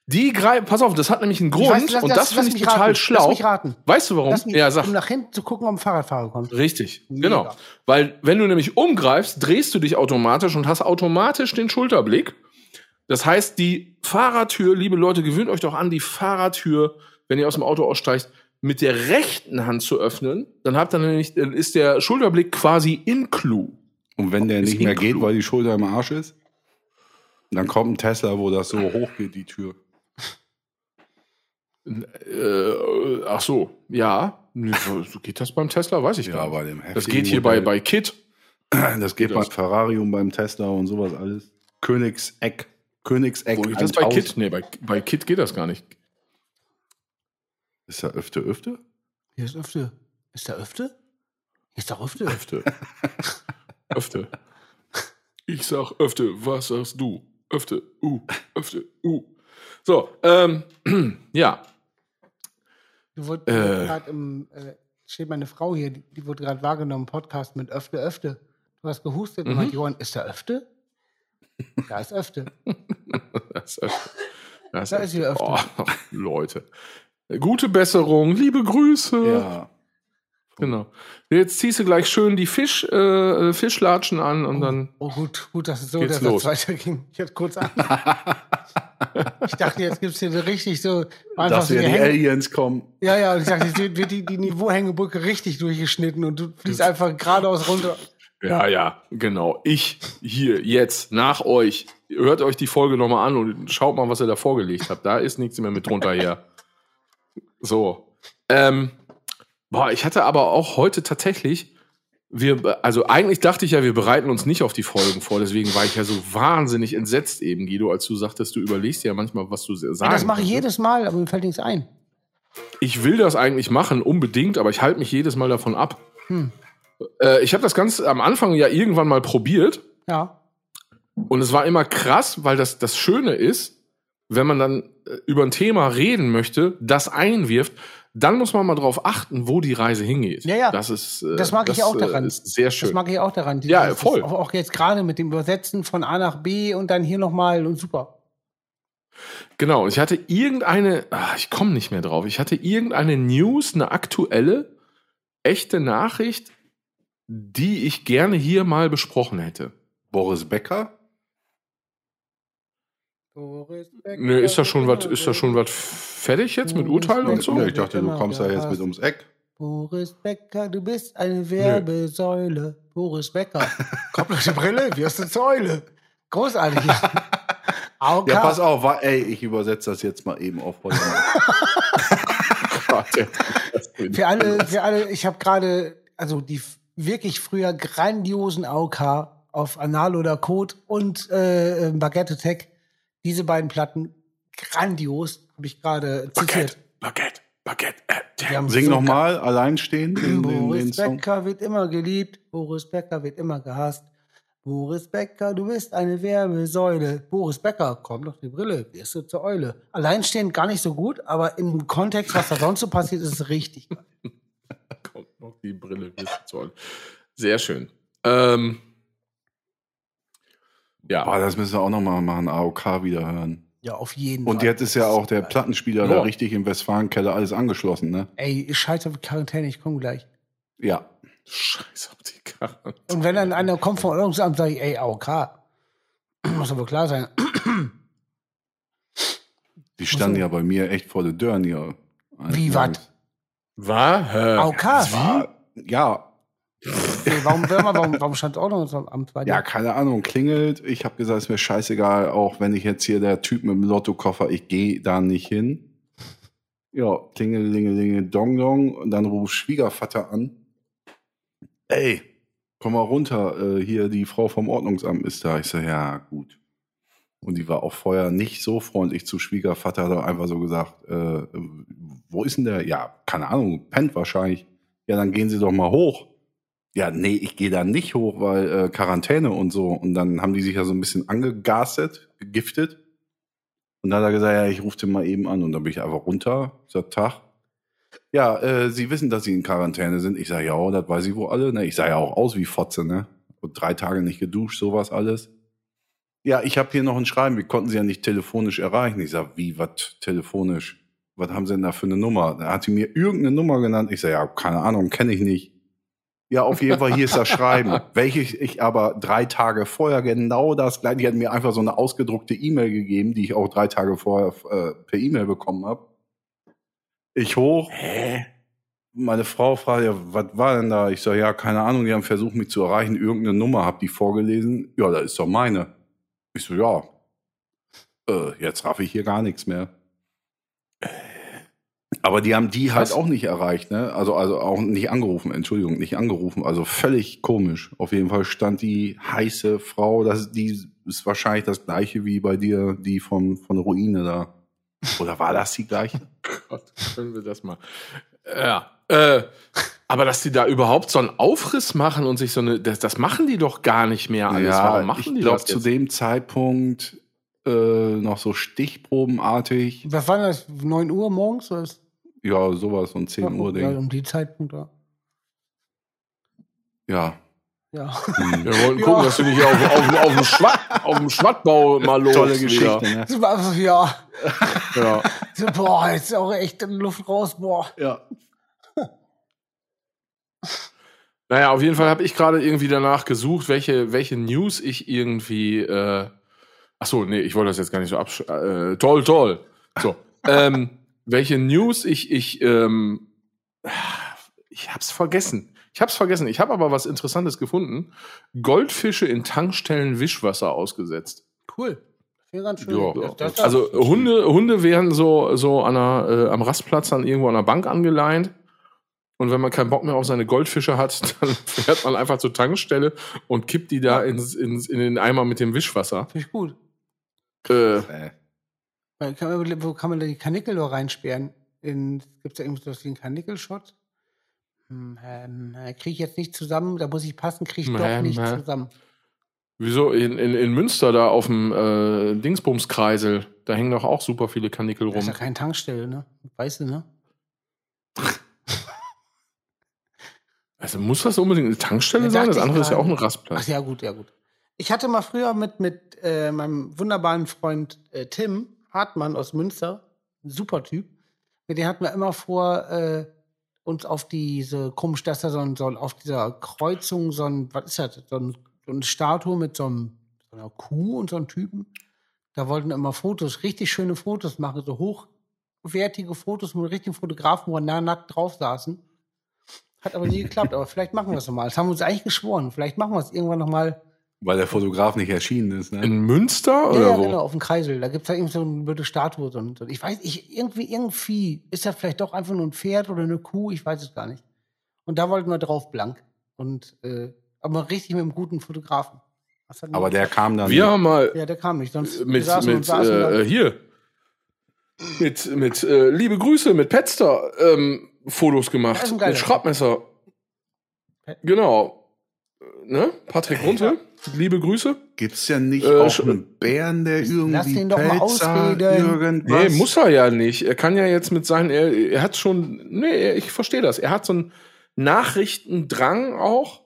Die greifen, pass auf, das hat nämlich einen Grund weiß, lass- und das finde ich total raten. schlau. Lass mich raten. Weißt du warum? Lass mich, ja, sag. um nach hinten zu gucken, ob ein Fahrradfahrer kommt. Richtig, Mega. genau. Weil wenn du nämlich umgreifst, drehst du dich automatisch und hast automatisch den Schulterblick. Das heißt, die Fahrertür, liebe Leute, gewöhnt euch doch an, die Fahrertür, wenn ihr aus dem Auto aussteigt, mit der rechten Hand zu öffnen. Dann habt ihr nämlich, dann ist der Schulterblick quasi in Clou. Und wenn der Ist nicht mehr geht, weil die Schulter im Arsch ist, dann kommt ein Tesla, wo das so hoch geht, die Tür. Äh, ach so, ja. So geht das beim Tesla? Weiß ich gar nicht. bei dem Das geht hier bei, Modell. bei Kit. Das geht geht bei das. Ferrari und beim Tesla und sowas alles. Königseck. Königseck. Wo geht das bei 1000. Kit? Nee, bei, bei Kit geht das gar nicht. Ist da öfter, öfter? Hier ist Öfte. Ist da Öfte? Hier ist da Öfte. Öfte. Öfte. Ich sag Öfte, was sagst du? Öfte, uh, Öfte, uh. So, ähm, ja. Du wurde Äh. gerade im, äh, steht meine Frau hier, die, die wurde gerade wahrgenommen Podcast mit Öfte, Öfte. Du hast gehustet Mhm. und meint, Johann, ist da Öfte? Da ist Öfte. Das ist Öfte. Das Da ist wieder Öfte. Oh, Leute. Gute Besserung, liebe Grüße. Ja. Genau. Jetzt ziehst du gleich schön die Fisch, äh, Fischlatschen an und dann. Oh, gut, gut, dass es so, dass los. das weiterging. Ich hatte kurz Angst. ich dachte, jetzt gibt's hier so richtig so einfach Dass so ja die. Aliens kommen. Ja, ja, und ich dachte, jetzt wird die, die Niveauhängebrücke richtig durchgeschnitten und du fließt einfach geradeaus runter. Ja, ja, genau. Ich hier jetzt nach euch. Hört euch die Folge nochmal an und schaut mal, was ihr da vorgelegt habt. Da ist nichts mehr mit drunter her. So. Ähm, boah, ich hatte aber auch heute tatsächlich, wir, also eigentlich dachte ich ja, wir bereiten uns nicht auf die Folgen vor, deswegen war ich ja so wahnsinnig entsetzt eben, Guido, als du sagtest, du überlegst ja manchmal, was du sagen Ja, das mache ich kannst. jedes Mal, aber mir fällt nichts ein. Ich will das eigentlich machen, unbedingt, aber ich halte mich jedes Mal davon ab. Hm. Äh, ich habe das Ganze am Anfang ja irgendwann mal probiert Ja. und es war immer krass, weil das, das Schöne ist, wenn man dann äh, über ein Thema reden möchte, das einwirft, dann muss man mal drauf achten, wo die Reise hingeht. Ja, ja. Das ist, äh, Das mag ich auch äh, daran. Ist sehr schön. Das mag ich auch daran. Ja, Dieses- voll. Auch, auch jetzt gerade mit dem Übersetzen von A nach B und dann hier nochmal und super. Genau, ich hatte irgendeine, ah, ich komme nicht mehr drauf, ich hatte irgendeine News, eine aktuelle, echte Nachricht, die ich gerne hier mal besprochen hätte. Boris Becker? Nö, ist da schon was, ist da schon was fertig jetzt mit Urteil und so? Ja, ich dachte, du kommst da jetzt mit ums Eck. Boris Becker, du bist eine Werbesäule. Boris Becker. Die Brille, wirst du Säule. Großartig. AOK. Ja, pass auf, wa- ey, ich übersetze das jetzt mal eben auf heute. Für alle, für alle, ich habe gerade, also die f- wirklich früher grandiosen AOK auf Anal oder Code und äh, äh, Baguette Tech, diese beiden Platten, grandios, habe ich gerade zitiert. Baguette, Baguette, Baguette. Haben Sing so nochmal, allein stehen, den, den, den Boris Song. Becker wird immer geliebt, Boris Becker wird immer gehasst. Boris Becker, du bist eine Werbesäule. Boris Becker, komm doch die Brille, wirst du zur Eule. Alleinstehend gar nicht so gut, aber im Kontext, was da sonst so passiert, ist es richtig. Kommt noch die Brille bis zu Sehr schön. Ähm, ja, Ah, das müssen wir auch nochmal machen, AOK wieder hören. Ja, auf jeden Und Fall. jetzt ist ja auch der Plattenspieler Ja. da richtig im Westfalenkeller alles angeschlossen, ne? Ey, ich scheiße auf Quarantäne, ich komme gleich. Ja. scheiß auf die Karre. Und wenn dann einer kommt vom Ordnungsamt, sage ich, ey, AOK. Muss aber klar sein. Die standen so. ja bei mir echt vor der Dörren hier. Wie, wat? War? Hä? AOK? War, ja, Nee, warum, warum, warum, stand Ordnungsamt bei dir? ja, keine Ahnung, klingelt. Ich habe gesagt, ist mir scheißegal, auch wenn ich jetzt hier der Typ mit dem Lottokoffer, ich gehe da nicht hin. Ja, klingelingelinge, dong dong. Und dann ruft Schwiegervater an. Ey, komm mal runter, äh, hier die Frau vom Ordnungsamt ist da. Ich so, ja, gut. Und die war auch vorher nicht so freundlich zu Schwiegervater, hat einfach so gesagt, äh, wo ist denn der? Ja, keine Ahnung, pennt wahrscheinlich. Ja, dann gehen Sie doch mal hoch. Ja, nee, ich gehe da nicht hoch, weil äh, Quarantäne und so. Und dann haben die sich ja so ein bisschen angegastet, gegiftet. Und dann hat er gesagt, ja, ich rufe den mal eben an. Und dann bin ich einfach runter, sag Tag. Ja, äh, Sie wissen, dass Sie in Quarantäne sind. Ich sage, ja, das weiß ich wohl alle. Ne? Ich sah ja auch aus wie Fotze, ne? Und drei Tage nicht geduscht, sowas alles. Ja, ich habe hier noch ein Schreiben, wir konnten Sie ja nicht telefonisch erreichen. Ich sag, wie, was telefonisch? Was haben Sie denn da für eine Nummer? Da hat sie mir irgendeine Nummer genannt. Ich sag, ja, keine Ahnung, kenne ich nicht. Ja, auf jeden Fall, hier ist das Schreiben. Welches ich aber drei Tage vorher genau das gleiche, die hat mir einfach so eine ausgedruckte E-Mail gegeben, die ich auch drei Tage vorher äh, per E-Mail bekommen habe. Ich hoch. Meine Frau fragt ja, was war denn da? Ich sage, ja, keine Ahnung, die haben versucht, mich zu erreichen. Irgendeine Nummer, hab die vorgelesen. Ja, das ist doch meine. Ich so, ja. Äh, jetzt raff ich hier gar nichts mehr. Aber die haben die halt Krass. auch nicht erreicht, ne? Also, also auch nicht angerufen, Entschuldigung, nicht angerufen. Also völlig komisch. Auf jeden Fall stand die heiße Frau, das, die ist wahrscheinlich das gleiche wie bei dir, die von, von Ruine da. Oder war das die gleiche? Gott, können wir das mal. Ja. Äh, aber dass die da überhaupt so einen Aufriss machen und sich so eine, das, das machen die doch gar nicht mehr alles. Warum machen ich die glaube das zu jetzt? dem Zeitpunkt äh, noch so stichprobenartig. Was war das? 9 Uhr morgens? Oder Ja, sowas, so ein 10 Uhr ja, Ding. um die Zeitpunkt da. Ja. Ja. Hm. Wir wollten Ja. gucken, dass du nicht auf, auf, auf, dem Schwatt, auf dem Schwattbau mal los. Tolle Geschichte, ne? Ja. Ja. So, boah, jetzt ist auch echt in Luft raus, boah. Ja. Naja, auf jeden Fall habe ich gerade irgendwie danach gesucht, welche, welche News ich irgendwie. Äh, ach so, nee, ich wollte das jetzt gar nicht so absch... Äh, toll, toll. So. ähm, welche News ich. ich ähm, ich hab's vergessen. Ich hab's vergessen. Ich habe aber was Interessantes gefunden. Goldfische in Tankstellen Wischwasser ausgesetzt. Cool. Wäre ganz schön. Ja, Das- das- also Hunde, Hunde werden so, so an einer, äh, am Rastplatz dann irgendwo an der Bank angeleint. Und wenn man keinen Bock mehr auf seine Goldfische hat, dann fährt man einfach zur Tankstelle und kippt die da ins, ins, in den Eimer mit dem Wischwasser. Finde ich gut. Äh, Äh, Kann man, wo kann man da die Kanickel noch reinsperren? Gibt es da irgendwas wie einen Kanickelshot? Hm, ähm, kriege ich jetzt nicht zusammen, da muss ich passen, kriege ich doch Ähm, nicht äh. zusammen. wieso? In, in, in Münster da auf dem äh, Dingsbumskreisel, da hängen doch auch super viele Kanickel Das ist rum. ja keine Tankstelle, ne? Weißt du, ne? Also muss das unbedingt eine Tankstelle Ja, sein? Das andere ist ja auch ein Rastplatz. Ach ja, gut, ja, gut. Ich hatte mal früher mit, mit äh, meinem wunderbaren Freund äh, Tim Hartmann aus Münster, ein super Typ, mit dem hatten wir immer vor, äh, uns auf diese, komisch, dass da so, ein, so auf dieser Kreuzung so ein, was ist das, so, ein, so eine Statue mit so, einem, so einer Kuh und so einem Typen. Da wollten wir immer Fotos, richtig schöne Fotos machen, so hochwertige Fotos mit richtigen Fotografen, wo wir nah nackt drauf saßen. Hat aber nie geklappt, aber vielleicht machen wir es nochmal. Das haben wir uns eigentlich geschworen. Vielleicht machen wir es irgendwann nochmal. Weil der Fotograf nicht erschienen ist. Ne? In Münster Ja, oder ja, wo? genau, auf dem Kreisel. Da gibt es ja irgendwie so eine blöde Statue. Und, und ich weiß, ich, irgendwie, irgendwie, ist das vielleicht doch einfach nur ein Pferd oder eine Kuh? Ich weiß es gar nicht. Und da wollten wir drauf blank. Und, äh, aber richtig mit einem guten Fotografen. Aber nicht- der kam dann. Wir haben mal Ja, der kam nicht. Sonst mit, saßen und mit äh, hier mit mit äh, liebe Grüße mit Petster ähm, Fotos gemacht mit Schraubmesser. Pet- Genau. Ne? Patrick Runte, liebe Grüße. Gibt's ja nicht Äh, auch einen Bären, der irgendwie Lass den doch mal ausreden. irgendwas? Nee, muss er ja nicht. Er kann ja jetzt mit seinen, er, er hat schon, nee, ich verstehe das. Er hat so einen Nachrichtendrang auch.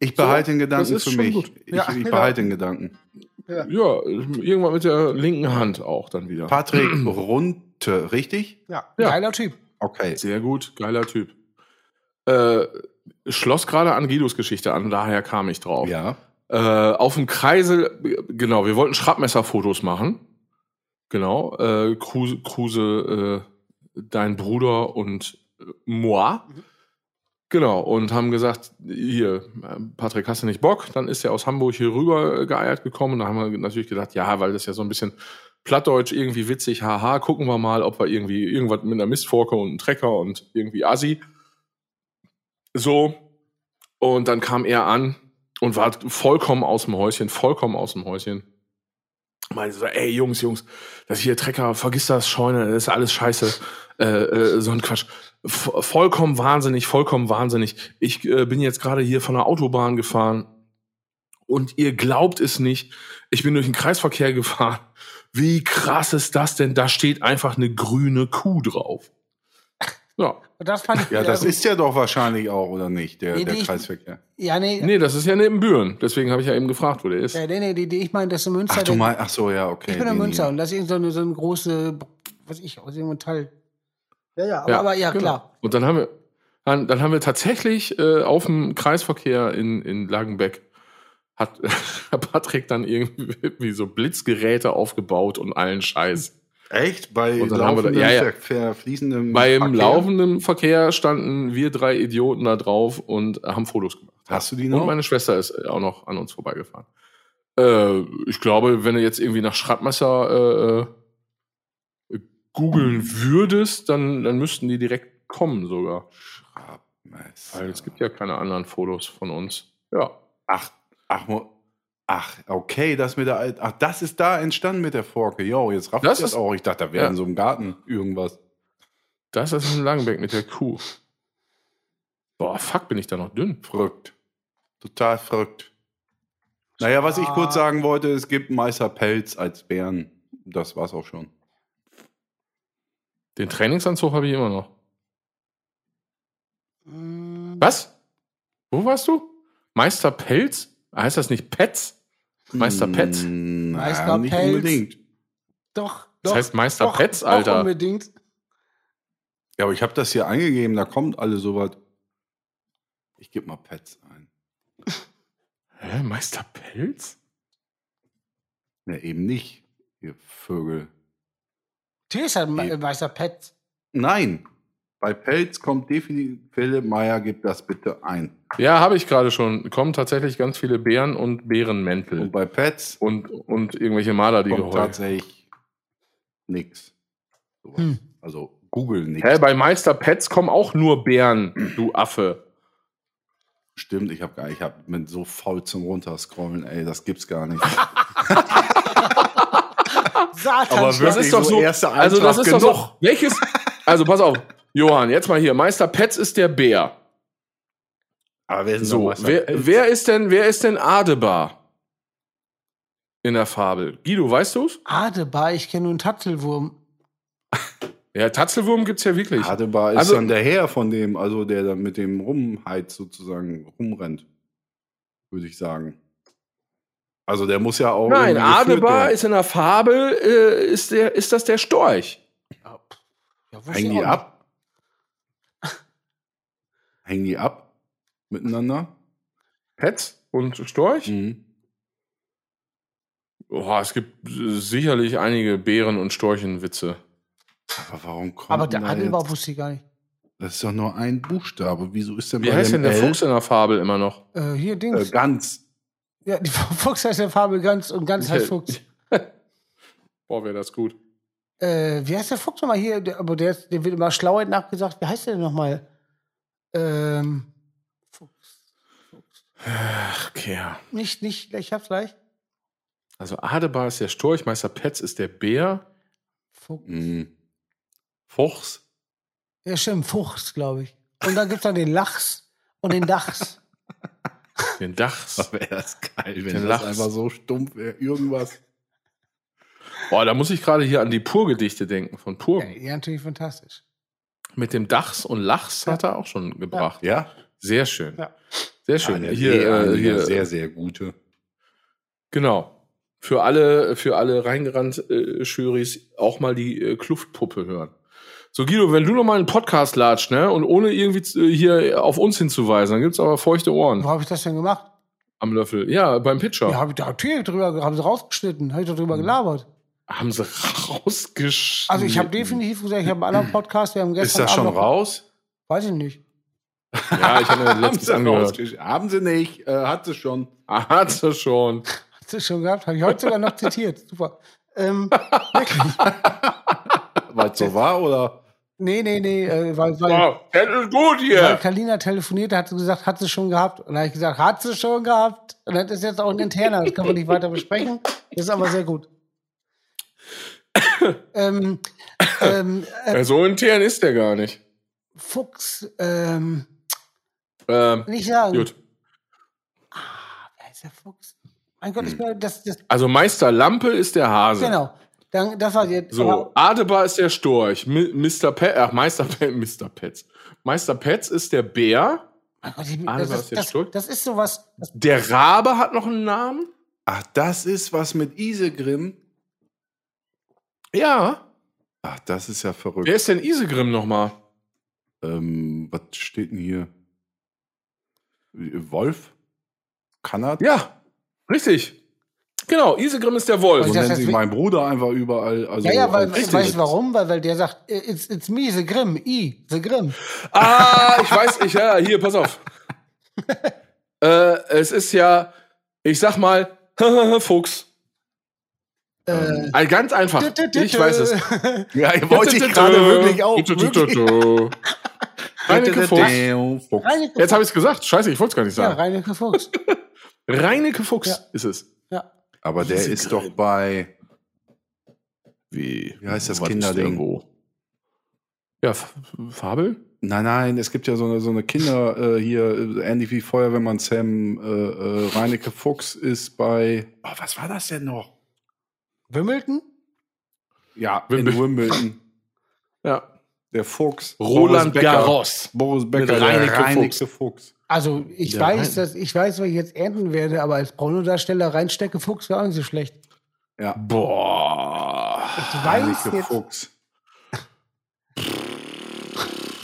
Ich behalte So, den Gedanken für mich. gut. Ich, Ja, ich behalte den Gedanken. Ja, irgendwann mit der linken Hand auch dann wieder. Patrick Runte, richtig? ja, ja. geiler Typ. Okay. Sehr gut, geiler Typ. Äh, schloss gerade an Guidos Geschichte an, daher kam ich drauf. Ja. Äh, auf dem Kreisel, genau, wir wollten Schraubmesserfotos machen. Genau, äh, Kruse, Kruse äh, dein Bruder und äh, moi. Genau, und haben gesagt, hier, Patrick, hast du nicht Bock? Dann ist er aus Hamburg hier rüber geeiert gekommen. Und da haben wir natürlich gedacht, ja, weil das ja so ein bisschen Plattdeutsch, irgendwie witzig, haha, gucken wir mal, ob wir irgendwie irgendwas mit einer Mistforke und einem Trecker und irgendwie Assi. So. Und dann kam er an und war vollkommen aus dem Häuschen, vollkommen aus dem Häuschen. Meinte so, ey Jungs, Jungs, das hier Trecker, vergiss das, Scheune, das ist alles scheiße, äh, äh, so ein Quatsch. V vollkommen wahnsinnig, vollkommen wahnsinnig. Ich äh, bin jetzt gerade hier von der Autobahn gefahren und ihr glaubt es nicht, ich bin durch den Kreisverkehr gefahren. Wie krass ist das denn? Da steht einfach eine grüne Kuh drauf. Ja. Und das fand ich Ja, das gut. ist ja doch wahrscheinlich auch, oder nicht, der, Nee, der Kreisverkehr. Ja, nee. Nee, das ist ja neben Büren. Deswegen habe ich ja eben gefragt, wo der ist. Ja, nee, nee, die, die, ich meine, das ist in Münster. Ach, du meinst, ach so, ja, okay. ich bin in Münster hier. und das ist irgend so eine, so eine große, was ich, aus irgendeinem Metall. Ja, ja, aber Ja, ja, aber, ja genau. klar. Und dann haben wir, dann, dann haben wir tatsächlich äh, auf dem Kreisverkehr in, in Lagenbeck hat Patrick dann irgendwie so Blitzgeräte aufgebaut und allen Scheiß. Echt? Bei Und dann haben wir laufendem, ja, ja. ver- ver- fließendem Beim Verkehr? laufenden Verkehr standen wir drei Idioten da drauf und haben Fotos gemacht. Hast du die Und noch? meine Schwester ist auch noch an uns vorbeigefahren. Äh, ich glaube, wenn du jetzt irgendwie nach Schraubmesser äh, äh, googeln würdest, dann, dann müssten die direkt kommen sogar. Schraubmesser. Weil es gibt ja keine anderen Fotos von uns. Ja. Ach, ach, ach, okay, das mit der Ach, das ist da entstanden mit der Forke. Jo, jetzt rafft Das ich das ist- auch. Ich dachte, da wäre Ja. in so einem Garten irgendwas. Das ist ein Langenbeck mit der Kuh. Boah, fuck, bin ich da noch dünn. Verrückt. Total verrückt. Naja, was ich kurz sagen wollte, es gibt Meister Pelz als Bären. Das war's auch schon. Den Trainingsanzug habe ich immer noch. Mm, Was? Wo warst du? Meister Pelz? Heißt das nicht Petz? Meister Petz? Mm, na, Meister nicht Pelz. unbedingt. Doch, Das doch. heißt Meister doch, Petz, doch Alter. unbedingt. Ja, aber ich habe das hier eingegeben, da kommt alle sowas. Ich gebe mal Pets ein. Hä, Meister Pelz? Ne, eben nicht, ihr Vögel. Natürlich ist er Me-. Meister Pet. Nein, bei Pelz kommt definitiv, Philipp Meyer, gib das bitte ein. Ja, habe ich gerade schon. Kommen tatsächlich ganz viele Bären und Bärenmäntel. Und bei Pets Und, und irgendwelche Maler, die kommt Geheu. tatsächlich nix. Sowas. Hm. Also Google nix. Hä, bei Meister Pets kommen auch nur Bären, du Affe. Stimmt, ich habe gar ich hab mit so faul zum Runterscrollen, ey, das gibt's gar nicht. Satan. Aber Das ist doch so so. Also, das ist doch genug. so. Welches. Also, pass auf. Johann, jetzt mal hier. Meister Petz ist der Bär. Aber wer ist denn So, wer, wer ist denn, wer ist denn Adebar? In der Fabel. Guido, weißt du's? Adebar, ich kenne nur einen Tatzelwurm. Ja, Tatzelwurm gibt's ja wirklich. Adebar ist Also- dann der Herr von dem, also der dann mit dem Rumheiz sozusagen rumrennt, würde ich sagen. Also der muss ja auch. Nein, Adebar ist in der Fabel, äh, ist, der, ist das der Storch. Ja, Hängen die ab? Hängen die ab? Miteinander? Petz und Storch? Mhm. Oh, es gibt äh, sicherlich einige Bären- und Storchenwitze. Aber warum kommt. Aber der jetzt- wusste ich gar nicht. Das ist doch nur ein Buchstabe. Wieso ist denn Wie bei heißt denn der L, Fuchs in der Fabel immer noch? Äh, hier Äh, Dings. ganz. ja, die Fuchs heißt der Farbe ganz und ganz heißt Fuchs. Boah, wäre das gut. Äh, wie heißt der Fuchs nochmal hier? Der, aber der, ist- der wird immer schlauer nachgesagt. Wie heißt der denn nochmal? Ähm. Ach, okay. Nicht, nicht, ich hab's gleich. Also Adebar ist der Storch, Meister Petz ist der Bär. Fuchs. Hm. Fuchs. Ja, stimmt, Fuchs, glaube ich. Und dann gibt's noch den Lachs und den Dachs. Den Dachs. Das wäre das geil, wenn Den das Lachs. einfach so stumpf wäre. Irgendwas. Boah, da muss ich gerade hier an die Pur-Gedichte denken von Pur. Ja, ja, natürlich fantastisch. Mit dem Dachs und Lachs hat er auch schon gebracht. Ja? Sehr schön. Ja. Sehr schön. Ja, hier, äh, hier, sehr, sehr gute. Genau. Für alle, für alle reingerannt äh, Juries auch mal die äh, Kluftpuppe hören. So, Guido, wenn du noch mal einen Podcast latscht, ne, und ohne irgendwie zu- hier auf uns hinzuweisen, dann gibt's aber feuchte Ohren Wo habe ich das denn gemacht? am Löffel. Ja, beim Pitcher. Ja, habe ich da natürlich drüber, haben sie rausgeschnitten, habe ich doch drüber gelabert. Haben sie rausgeschnitten. Also ich habe definitiv gesagt, ich habe einen anderen Podcast, wir haben Ist gestern das schon Abend noch- raus? Weiß ich nicht. Ja, ich habe letztens sie, angehört. Haben sie nicht. Äh, hat sie schon. Ah, Hat sie schon. Hast du schon gehabt? Habe ich heute sogar noch zitiert. Super. Ähm, wirklich. Weil es so war, oder? Nee, nee, nee, äh, weil, weil, Wow, das ist gut weil hier. Kalina telefonierte, hat sie gesagt, hat sie schon gehabt. Und dann habe ich gesagt, hat sie schon gehabt. Und das ist jetzt auch ein interner, das kann man nicht weiter besprechen. Das ist aber sehr gut. ähm, ähm, äh, so intern ist der gar nicht. Fuchs, ähm, Ähm, nicht sagen. gut. Wer ist der Fuchs? Mein Gott, ist mir das, das, Also Meister Lampe ist der Hase. genau. Dann, das war jetzt. So, Adebar ist der Storch. Mr. Pet, ach, Meister Pet, Mr. Petz. Meister Petz ist der Bär. Mein Gott, ich, Ah, das, ist, ist der das, Stuhl? das ist sowas. Das, Der Rabe hat noch einen Namen. Ach, das ist was mit Isegrim. Ja. Ach, das ist ja verrückt. Wer ist denn Isegrim nochmal? Ähm, was steht denn hier? Wolf? Kanad? Ja, richtig. Genau, Isegrim ist der Wolf. So Und das nennt heißt, sich wie- mein Bruder einfach überall. Also ja, ja, weil, weißt du warum? Weil, weil der sagt, it's, it's me, the Grimm, I, the Grimm. Ah, ich weiß, ich, ja, hier, pass auf. äh, es ist ja, ich sag mal, Fuchs. Äh, Ein ganz einfach. Ich weiß es. Ja, wollte ich gerade wirklich auch. Reineke Fuchs. Fuchs. Reineke Jetzt habe ich es gesagt. Scheiße, ich wollte es gar nicht Ja, sagen. Reineke Fuchs. Reineke Fuchs Ja. ist es. Ja. Aber der Isegrim. ist doch bei. Wie? Wie heißt das Kinderding? Ja, Fabel? Nein, nein, es gibt ja so eine, so eine Kinder äh, hier, äh, ähnlich wie Feuerwehrmann Sam. Äh, äh, Reineke Fuchs ist bei. Oh, was war das denn noch? Wimbledon? Ja, Wimbledon. in Wimbledon. Ja. Der Fuchs. Roland Boris Becker. Garros. Boris Becker, der Reineke Reineke Fuchs. Also, ich Ja, weiß, dass, ich weiß, was ich jetzt ernten werde, aber als Pornodarsteller reinstecke Fuchs wäre auch nicht so schlecht. Ja, Boah. Ich weiß Reineke jetzt. Fuchs.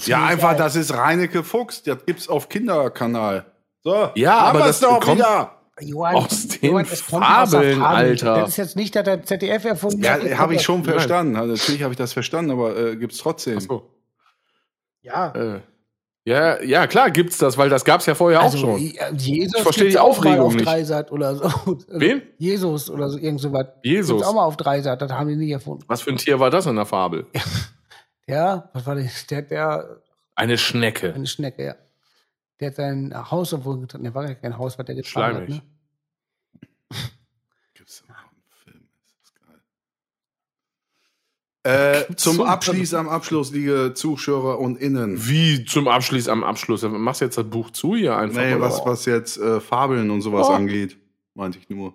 Ja, einfach, das ist Reineke Fuchs. Das gibt's auf Kinderkanal. So, Ja, aber das doch kommt- wieder. Johann, Aus den der Fabeln, Fabel. Alter. Das ist jetzt nicht, dass der ZDF erfunden Ja, hat. Das habe ich schon Nein. verstanden. Also, natürlich habe ich das verstanden, aber äh, gibt's trotzdem. Ach so. Ja. Äh, ja, ja, klar gibt's das, weil das gab's ja vorher Also, auch schon. Je- Jesus Ich verstehe die auch Aufregung mal auf nicht. Dreisat oder so. Wen? Jesus oder so, irgend sowas. Jesus. Gibt's auch mal auf Dreisat, das haben die nie erfunden. Was für ein Tier war das in der Fabel? Ja, was war das? Der ja Eine Schnecke. eine Schnecke, ja. Der hat sein Haus, obwohl getragen, der war ja kein Haus, was der getragen hat, Schleimig. ne? Gibt's da noch einen Film? Ist das geil. Äh, zum Abschluss, am Abschluss, liebe Zuschauer und Innen. Wie zum Abschluss am Abschluss? Machst du jetzt das Buch zu hier einfach? Nee, was, was jetzt äh, Fabeln und sowas Oh. angeht, meinte ich nur.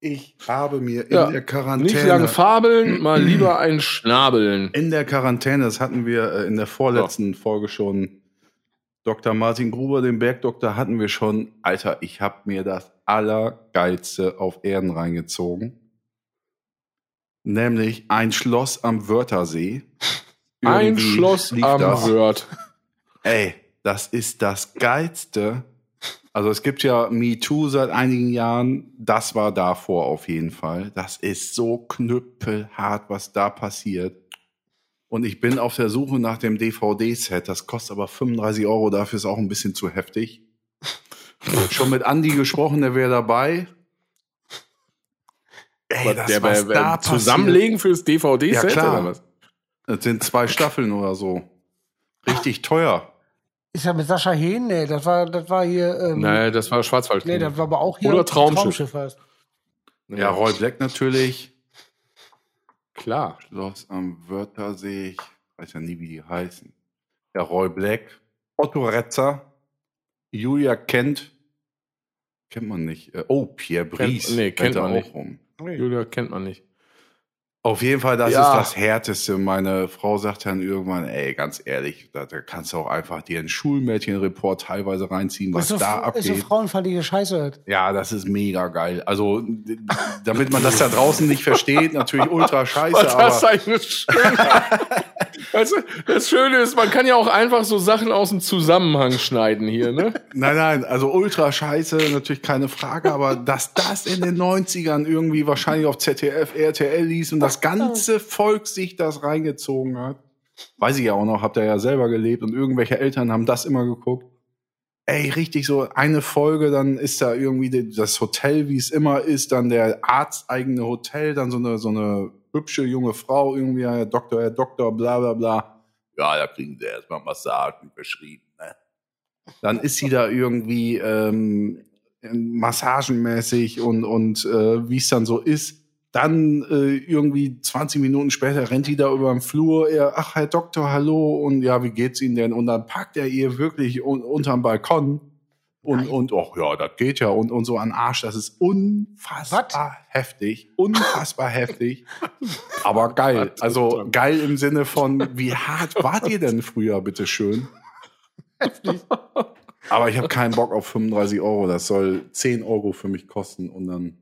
Ich habe mir in Ja, der Quarantäne. Nicht lange fabeln, mal lieber ein Schnabeln. In der Quarantäne, das hatten wir äh, in der vorletzten Folge schon. Dr. Martin Gruber, den Bergdoktor, hatten wir schon. Alter, ich habe mir das Allergeilste auf Erden reingezogen. Nämlich ein Schloss am Wörthersee. Ein Schloss am das. Wörth. Ey, das ist das Geilste. Also es gibt ja MeToo seit einigen Jahren. Das war davor auf jeden Fall. Das ist so knüppelhart, was da passiert. Und ich bin auf der Suche nach dem DVD-Set. Das kostet aber 35 Euro. Dafür ist auch ein bisschen zu heftig. Schon mit Andi gesprochen, der wäre dabei. Ey, das, der was bei, da Zusammenlegen fürs DVD-Set Ja, klar. oder was? Das sind zwei Staffeln oder so. Richtig teuer. Ist ja mit Sascha Hehn? Nee, das war, das war hier. Ähm, Nein, das war Schwarzwald. nee, das war aber auch hier. Oder Traumschiff. heißt. Ja, Roy Black natürlich. Klar. Schloss am Wörthersee. Ich weiß ja nie, wie die heißen. Ja, Roy Black. Otto Retzer. Julia Kent. Kennt man nicht. Äh, Oh, Pierre Brice. nee, kennt rennt da man auch nicht. Rum. Julia kennt man nicht. Auf jeden Fall, das Ja. ist das Härteste. Meine Frau sagt dann irgendwann, ey, ganz ehrlich, da, da kannst du auch einfach dir einen Schulmädchenreport teilweise reinziehen, was Ist so, da ist so abgeht. frauenfeindliche Scheiße. halt. Ja, das ist mega geil. Also, damit man das da draußen nicht versteht, natürlich ultra scheiße, Was das aber eine Schönheit. weißt du, das Schöne ist, man kann ja auch einfach so Sachen aus dem Zusammenhang schneiden hier, ne? nein, nein, also ultra scheiße, natürlich keine Frage, aber dass das in den 90ern irgendwie wahrscheinlich auf ZDF, RTL ließ und das ganze Volk sich das reingezogen hat, weiß ich ja auch noch, habt ihr ja selber gelebt und irgendwelche Eltern haben das immer geguckt. Ey, richtig so eine Folge, dann ist da irgendwie das Hotel, wie es immer ist, dann der arzteigene Hotel, dann so eine, so eine hübsche junge Frau, irgendwie, Herr Doktor, Herr Doktor, bla bla bla. Ja, da kriegen sie erstmal Massagen beschrieben, ne? Dann ist sie da irgendwie ähm, massagenmäßig und, und äh, wie es dann so ist. Dann äh, irgendwie 20 Minuten später rennt die da über den Flur. Er, ach, Herr Doktor, hallo. Und ja, wie geht's Ihnen denn? Und dann packt er ihr wirklich un unterm Balkon. Und, und, ach ja, das geht ja. Und, und so an Arsch. Das ist unfassbar heftig. Unfassbar heftig. Aber geil. Also geil im Sinne von, wie hart wart ihr denn früher, bitteschön? Aber ich habe keinen Bock auf 35 Euro. Das soll 10 Euro für mich kosten. Und dann.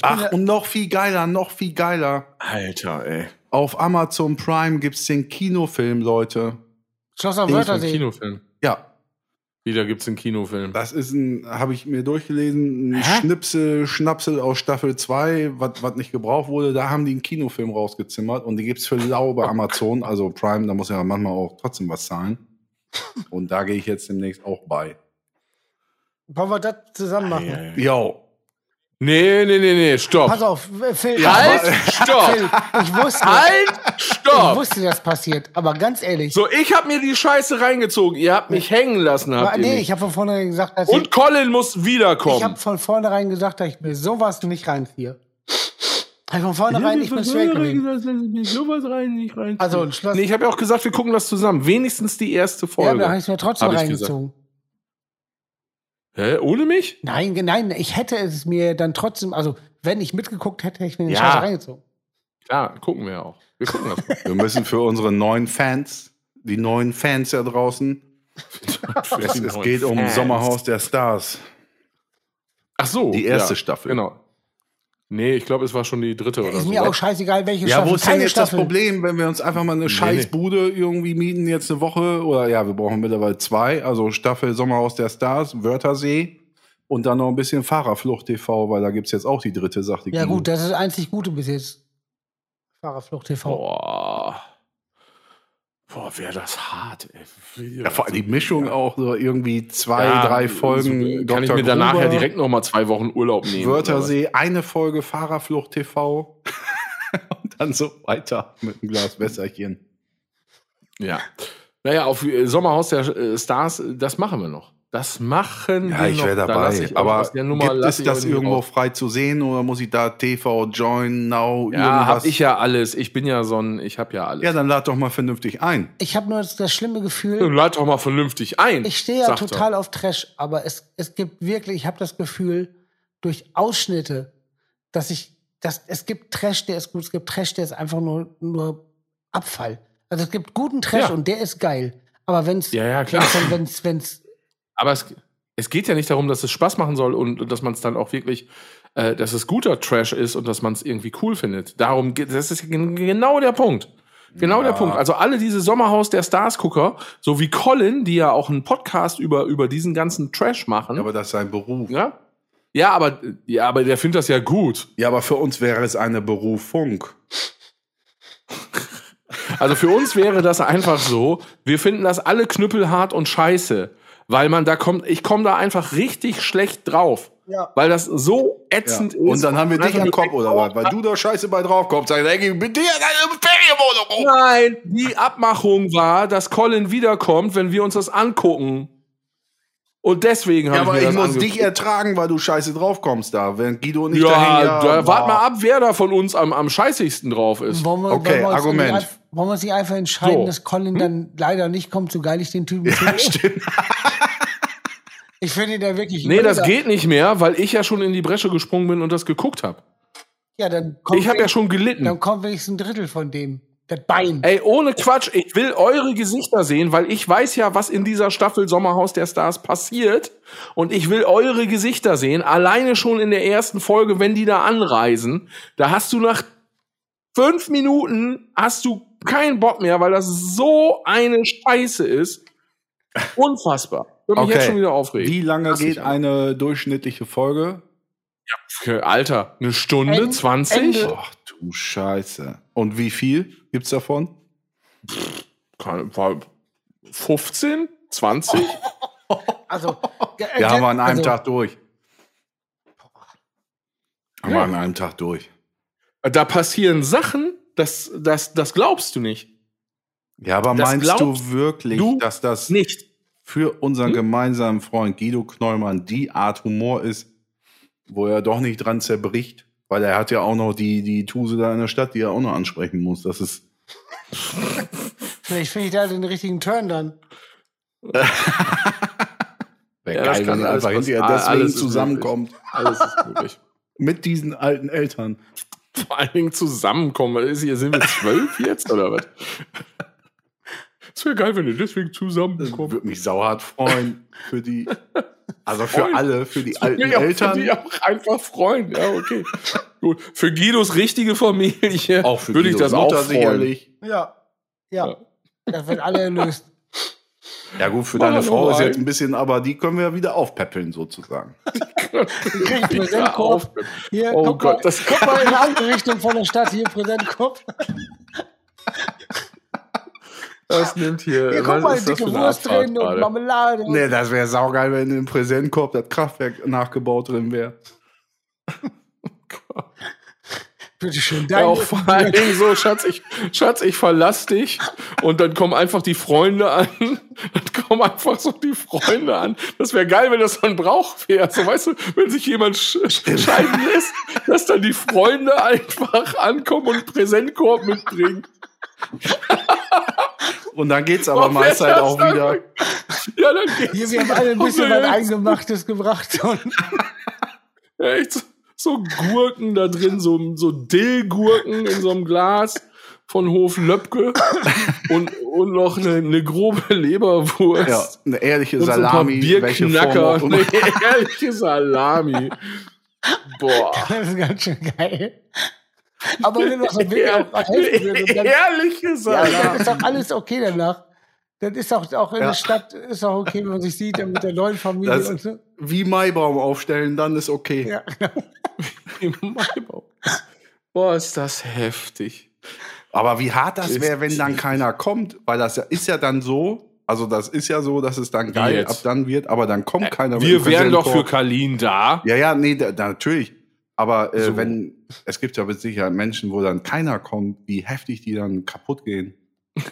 Ach, und noch viel geiler, noch viel geiler. Alter, ey. Auf Amazon Prime gibt's den Kinofilm, Leute. Schloss am Wörthersee. Kinofilm. Ja, Wieder gibt's einen Kinofilm. das ist ein, habe ich mir durchgelesen, ein Hä? Schnipsel, Schnapsel aus Staffel 2, was nicht gebraucht wurde. Da haben die einen Kinofilm rausgezimmert und die gibt's für lau bei Amazon. Also Prime, da muss ja manchmal auch trotzdem was zahlen. Und da gehe ich jetzt demnächst auch bei. Wollen wir das zusammen machen? Yo. Nee, nee, nee, nee, stopp. Pass auf, Phil. Halt, Phil, stopp. ich wusste, Halt, ich stopp. wusste, das passiert. Aber ganz ehrlich, So, ich hab mir die Scheiße reingezogen. Ihr habt mich hängen lassen, habt aber, ihr nee, nicht. ich habe von vornherein gesagt, dass Und ich, Colin muss ich wiederkommen. habe von vornherein gesagt, dass ich mir sowas nicht reinziehe. Hab ich von vornherein, ich bin straight gewesen. sowas rein, nicht rein. Also ein Schloss. Nee, ich habe ja auch gesagt, wir gucken das zusammen. Wenigstens die erste ja, Folge. aber da habe ich mir trotzdem Hab ich reingezogen. Hä? Ohne mich? Nein, nein, ich hätte es mir dann trotzdem, also wenn ich mitgeguckt hätte, hätte ich mir den Ja. Scheiß reingezogen. Klar, gucken wir auch. Wir gucken das. Wir müssen für unsere neuen Fans, die neuen Fans da draußen, es, es geht um Sommerhaus der Stars. Ach so. Die erste ja, Staffel. Genau. Nee, ich glaube, es war schon die dritte oder Ist so. mir auch scheißegal, welche Ja, Staffel. wo ist denn jetzt das. Problem, wenn wir uns einfach mal eine Scheißbude irgendwie mieten, jetzt eine Woche, oder ja, wir brauchen mittlerweile zwei, also Staffel Sommerhaus der Stars, Wörthersee und dann noch ein bisschen Fahrerflucht TV, weil da gibt's jetzt auch die dritte, sagt die Ja Kino. gut, das ist das einzig Gute bis jetzt. Fahrerflucht TV. Boah. Boah, wäre das hart, ey. Ja, vor allem die Mischung auch, so irgendwie zwei, Ja, drei so Folgen Kann ich Dr. mir danach ja direkt noch mal zwei Wochen Urlaub nehmen. Wörthersee, eine Folge Fahrerflucht TV und dann so weiter mit einem Glas Wässerchen. Ja. Naja, auf äh, Sommerhaus der äh, Stars, das machen wir noch. Das machen Ja, wir ich wäre Da dabei. ich aber Nummer gibt es das irgendwo raus. frei zu sehen oder muss ich da TV, Join, Now, Ja, hab irgendwas? ich ja alles. Ich bin ja so ein, ich hab ja alles. Ja, dann lad doch mal vernünftig ein. Ich habe nur das, das schlimme Gefühl, Lad doch mal vernünftig ein. ich stehe ja sagt er. total auf Trash, aber es, es gibt wirklich, ich habe das Gefühl, durch Ausschnitte, dass ich, dass es gibt Trash, der ist gut, es gibt Trash, der ist einfach nur, nur Abfall. Also es gibt guten Trash Ja. und der ist geil. Aber wenn's, Ja, ja, klar. wenn's, wenn's, wenn's, Aber es, es geht ja nicht darum, dass es Spaß machen soll und dass man es dann auch wirklich, äh, dass es guter Trash ist und dass man es irgendwie cool findet. Darum geht, das ist gen- genau der Punkt. Genau der Punkt. Also alle diese Sommerhaus der Stars-Gucker, so wie Colin, die ja auch einen Podcast über, über diesen ganzen Trash machen. Aber das ist sein Beruf. ja? Ja, aber, ja, aber der findet das ja gut. Ja, aber für uns wäre es eine Berufung. Also für uns wäre das einfach so, wir finden das alle knüppelhart und scheiße, weil man da kommt, ich komme da einfach richtig schlecht drauf. Ja. Weil das so Ja. ätzend ist. Und dann haben wir dich am Kopf oder was? Weil du da scheiße bei drauf kommst. Sag ich, ey, geh mit dir in deine Ferienwohnung. Nein, die Abmachung war, dass Colin wiederkommt, wenn wir uns das angucken. Und deswegen Ja, habe aber ich mir ich das muss angeguckt. dich ertragen, weil du scheiße drauf kommst da. Wenn Guido und ich da Ja, hängen, da, wart mal ab, wer da von uns am, am scheißigsten drauf ist. Wollen wir, Okay, wollen wir Argument. Wollen wir uns nicht einfach entscheiden, So. dass Colin dann leider nicht kommt, so geil ich den Typen finde? Stimmt. Ich finde den wirklich Nee, das geht nicht mehr, weil ich ja schon in die Bresche gesprungen bin und das geguckt habe. Ja, dann kommt, Ich habe ja schon gelitten. dann kommt wenigstens ein Drittel von dem. Das Bein. Ey, ohne Quatsch, ich will eure Gesichter sehen, weil ich weiß ja, was in dieser Staffel Sommerhaus der Stars passiert. Und ich will eure Gesichter sehen, alleine schon in der ersten Folge, wenn die da anreisen. Da hast du nach fünf Minuten hast du keinen Bock mehr, weil das so eine Scheiße ist. Unfassbar. Würde mich jetzt schon wieder aufregen. Wie lange ich geht eine durchschnittliche Folge? Für, Alter, eine Stunde, Ende- 20? Ende. Ach du Scheiße. Und wie viel gibt's davon? War 15? 20? Also, Wir haben wir an einem also, Tag durch. Haben wir Ja. an einem Tag durch. Da passieren Sachen, das, das, das glaubst du nicht. Ja, aber Das meinst du wirklich, du dass das Nicht. für unseren Hm? gemeinsamen Freund Guido Knollmann die Art Humor ist, wo er doch nicht dran zerbricht? Weil er hat ja auch noch die, die Tuse da in der Stadt, die er auch noch ansprechen muss. Das ist. Vielleicht finde ich da den richtigen Turn dann. Wäre Ja, das geil, kann wenn er alles einfach hinterher alles deswegen ist zusammenkommt. Alles ist möglich. Mit diesen alten Eltern. Vor allen Dingen zusammenkommen. Was Ist hier, sind wir zwölf jetzt oder was? Es wäre geil, wenn ihr deswegen zusammenkommt. Würde mich sauhart freuen für die. Also für Freuen. alle, für die alten mich auch- Eltern. Für die auch einfach freuen. Ja, okay. Gut. Für Guidos richtige Familie Auch für würde ich Guidos das auch Mutter freuen. sicherlich. Ja. Ja. Ja. Das wird alle erlöst. Ja gut, für Mach deine Frau ist jetzt ein. bisschen, aber die können wir ja wieder aufpäppeln sozusagen. Krieg Präsentkorb. Hier, Oh guck, Gott, mal, das- guck mal in eine andere Richtung von der Stadt. Hier, Präsentkorb. Das nimmt hier. Hier, guck was mal, dicke Wurst drin und gerade? Marmelade. Nee, das wäre saugeil, wenn im Präsentkorb das Kraftwerk nachgebaut drin wäre. Bitte schön. Ja, auch vor allen Dingen so, Schatz, ich, Schatz, ich verlass dich. Und dann kommen einfach die Freunde an. Dann kommen einfach so die Freunde an. Das wäre geil, wenn das so ein Brauch wäre. So, weißt du, wenn sich jemand sch scheiden lässt, dass dann die Freunde einfach ankommen und einen Präsentkorb mitbringen. Und dann geht's aber Oh, meist halt auch dann- wieder. Ja, dann geht's. Hier, wir haben alle ein bisschen was. Eingemachtes gebracht. Und Ja, echt so, so Gurken da drin, so, so Dillgurken in so einem Glas von Hof Löpke und, und noch eine, eine grobe Leberwurst. Ja, eine ehrliche Und so ein paar Salami, welche Form Bierknacker, eine ehrliche Salami. Boah. das ist ganz schön geil. Aber wenn noch so ein Weg auch helfen dann, Ehrliche ja, dann Salami. ist doch alles okay danach. Dann ist auch, auch in Ja. der Stadt ist auch okay, wenn man sich sieht, dann mit der neuen Familie Das- und so. Wie Maibaum aufstellen, dann ist okay. Ja. Im Maibau. Boah, ist das heftig. Aber wie hart das wäre, wenn dann keiner kommt, weil das ja, ist ja dann so, also das ist ja so, dass es dann geil jetzt? ab dann wird, aber dann kommt keiner mit Wir wären doch für. Kalin da. Ja, ja, nee, da, da, natürlich. Aber äh, So. wenn, es gibt ja mit Sicherheit Menschen, wo dann keiner kommt, wie heftig die dann kaputt gehen.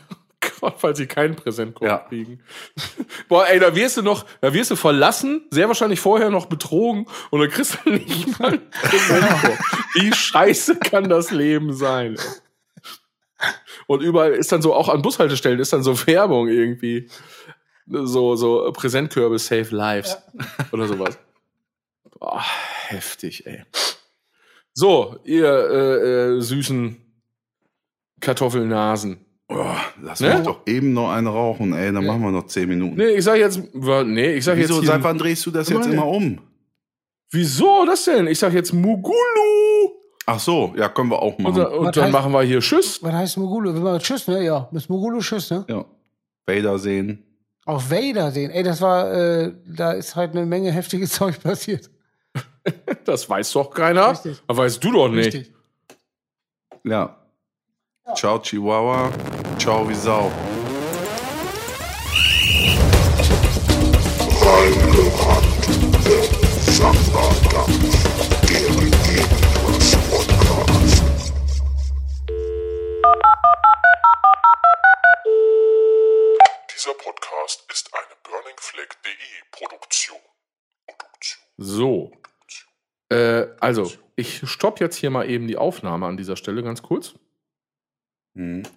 Gott, weil sie keinen Präsentkorb Ja. kriegen. Boah, ey, da wirst du noch, da wirst du verlassen, sehr wahrscheinlich vorher noch betrogen und dann kriegst du nicht mal einen Präsentkorb. Wie scheiße kann das Leben sein? ey? Und überall ist dann so, auch an Bushaltestellen ist dann so Werbung irgendwie. So, so Präsentkörbe save lives. Oder sowas. Boah, heftig, ey. So, ihr äh, äh, süßen Kartoffelnasen. Oh, lass Ne? mich doch eben noch einen rauchen, ey, dann machen wir noch zehn Minuten. Nee, ich sag jetzt, nee, ich sag Wieso, jetzt. seit Hier, wann drehst du das jetzt immer um? wieso das denn? Ich sag jetzt Mugulu. Ach so, ja, können wir auch Und, machen. und Was dann heißt- machen wir hier Tschüss. Was heißt Mogulu? Wir machen Tschüss, ne? Ja, mit Mogulu Tschüss, ne? Ja. Vader sehen. Auf Vader sehen. Ey, das war, äh, da ist halt eine Menge heftiges Zeug passiert. Das weiß doch keiner. Richtig. Das weißt du doch nicht. Richtig. Ja. Ciao, Chihuahua. Ciao wie Sau. Dieser Podcast ist eine burningfleck.de Produktion. Produktion. So. Äh, also, ich stopp jetzt hier mal eben die Aufnahme an dieser Stelle ganz kurz. Mhm.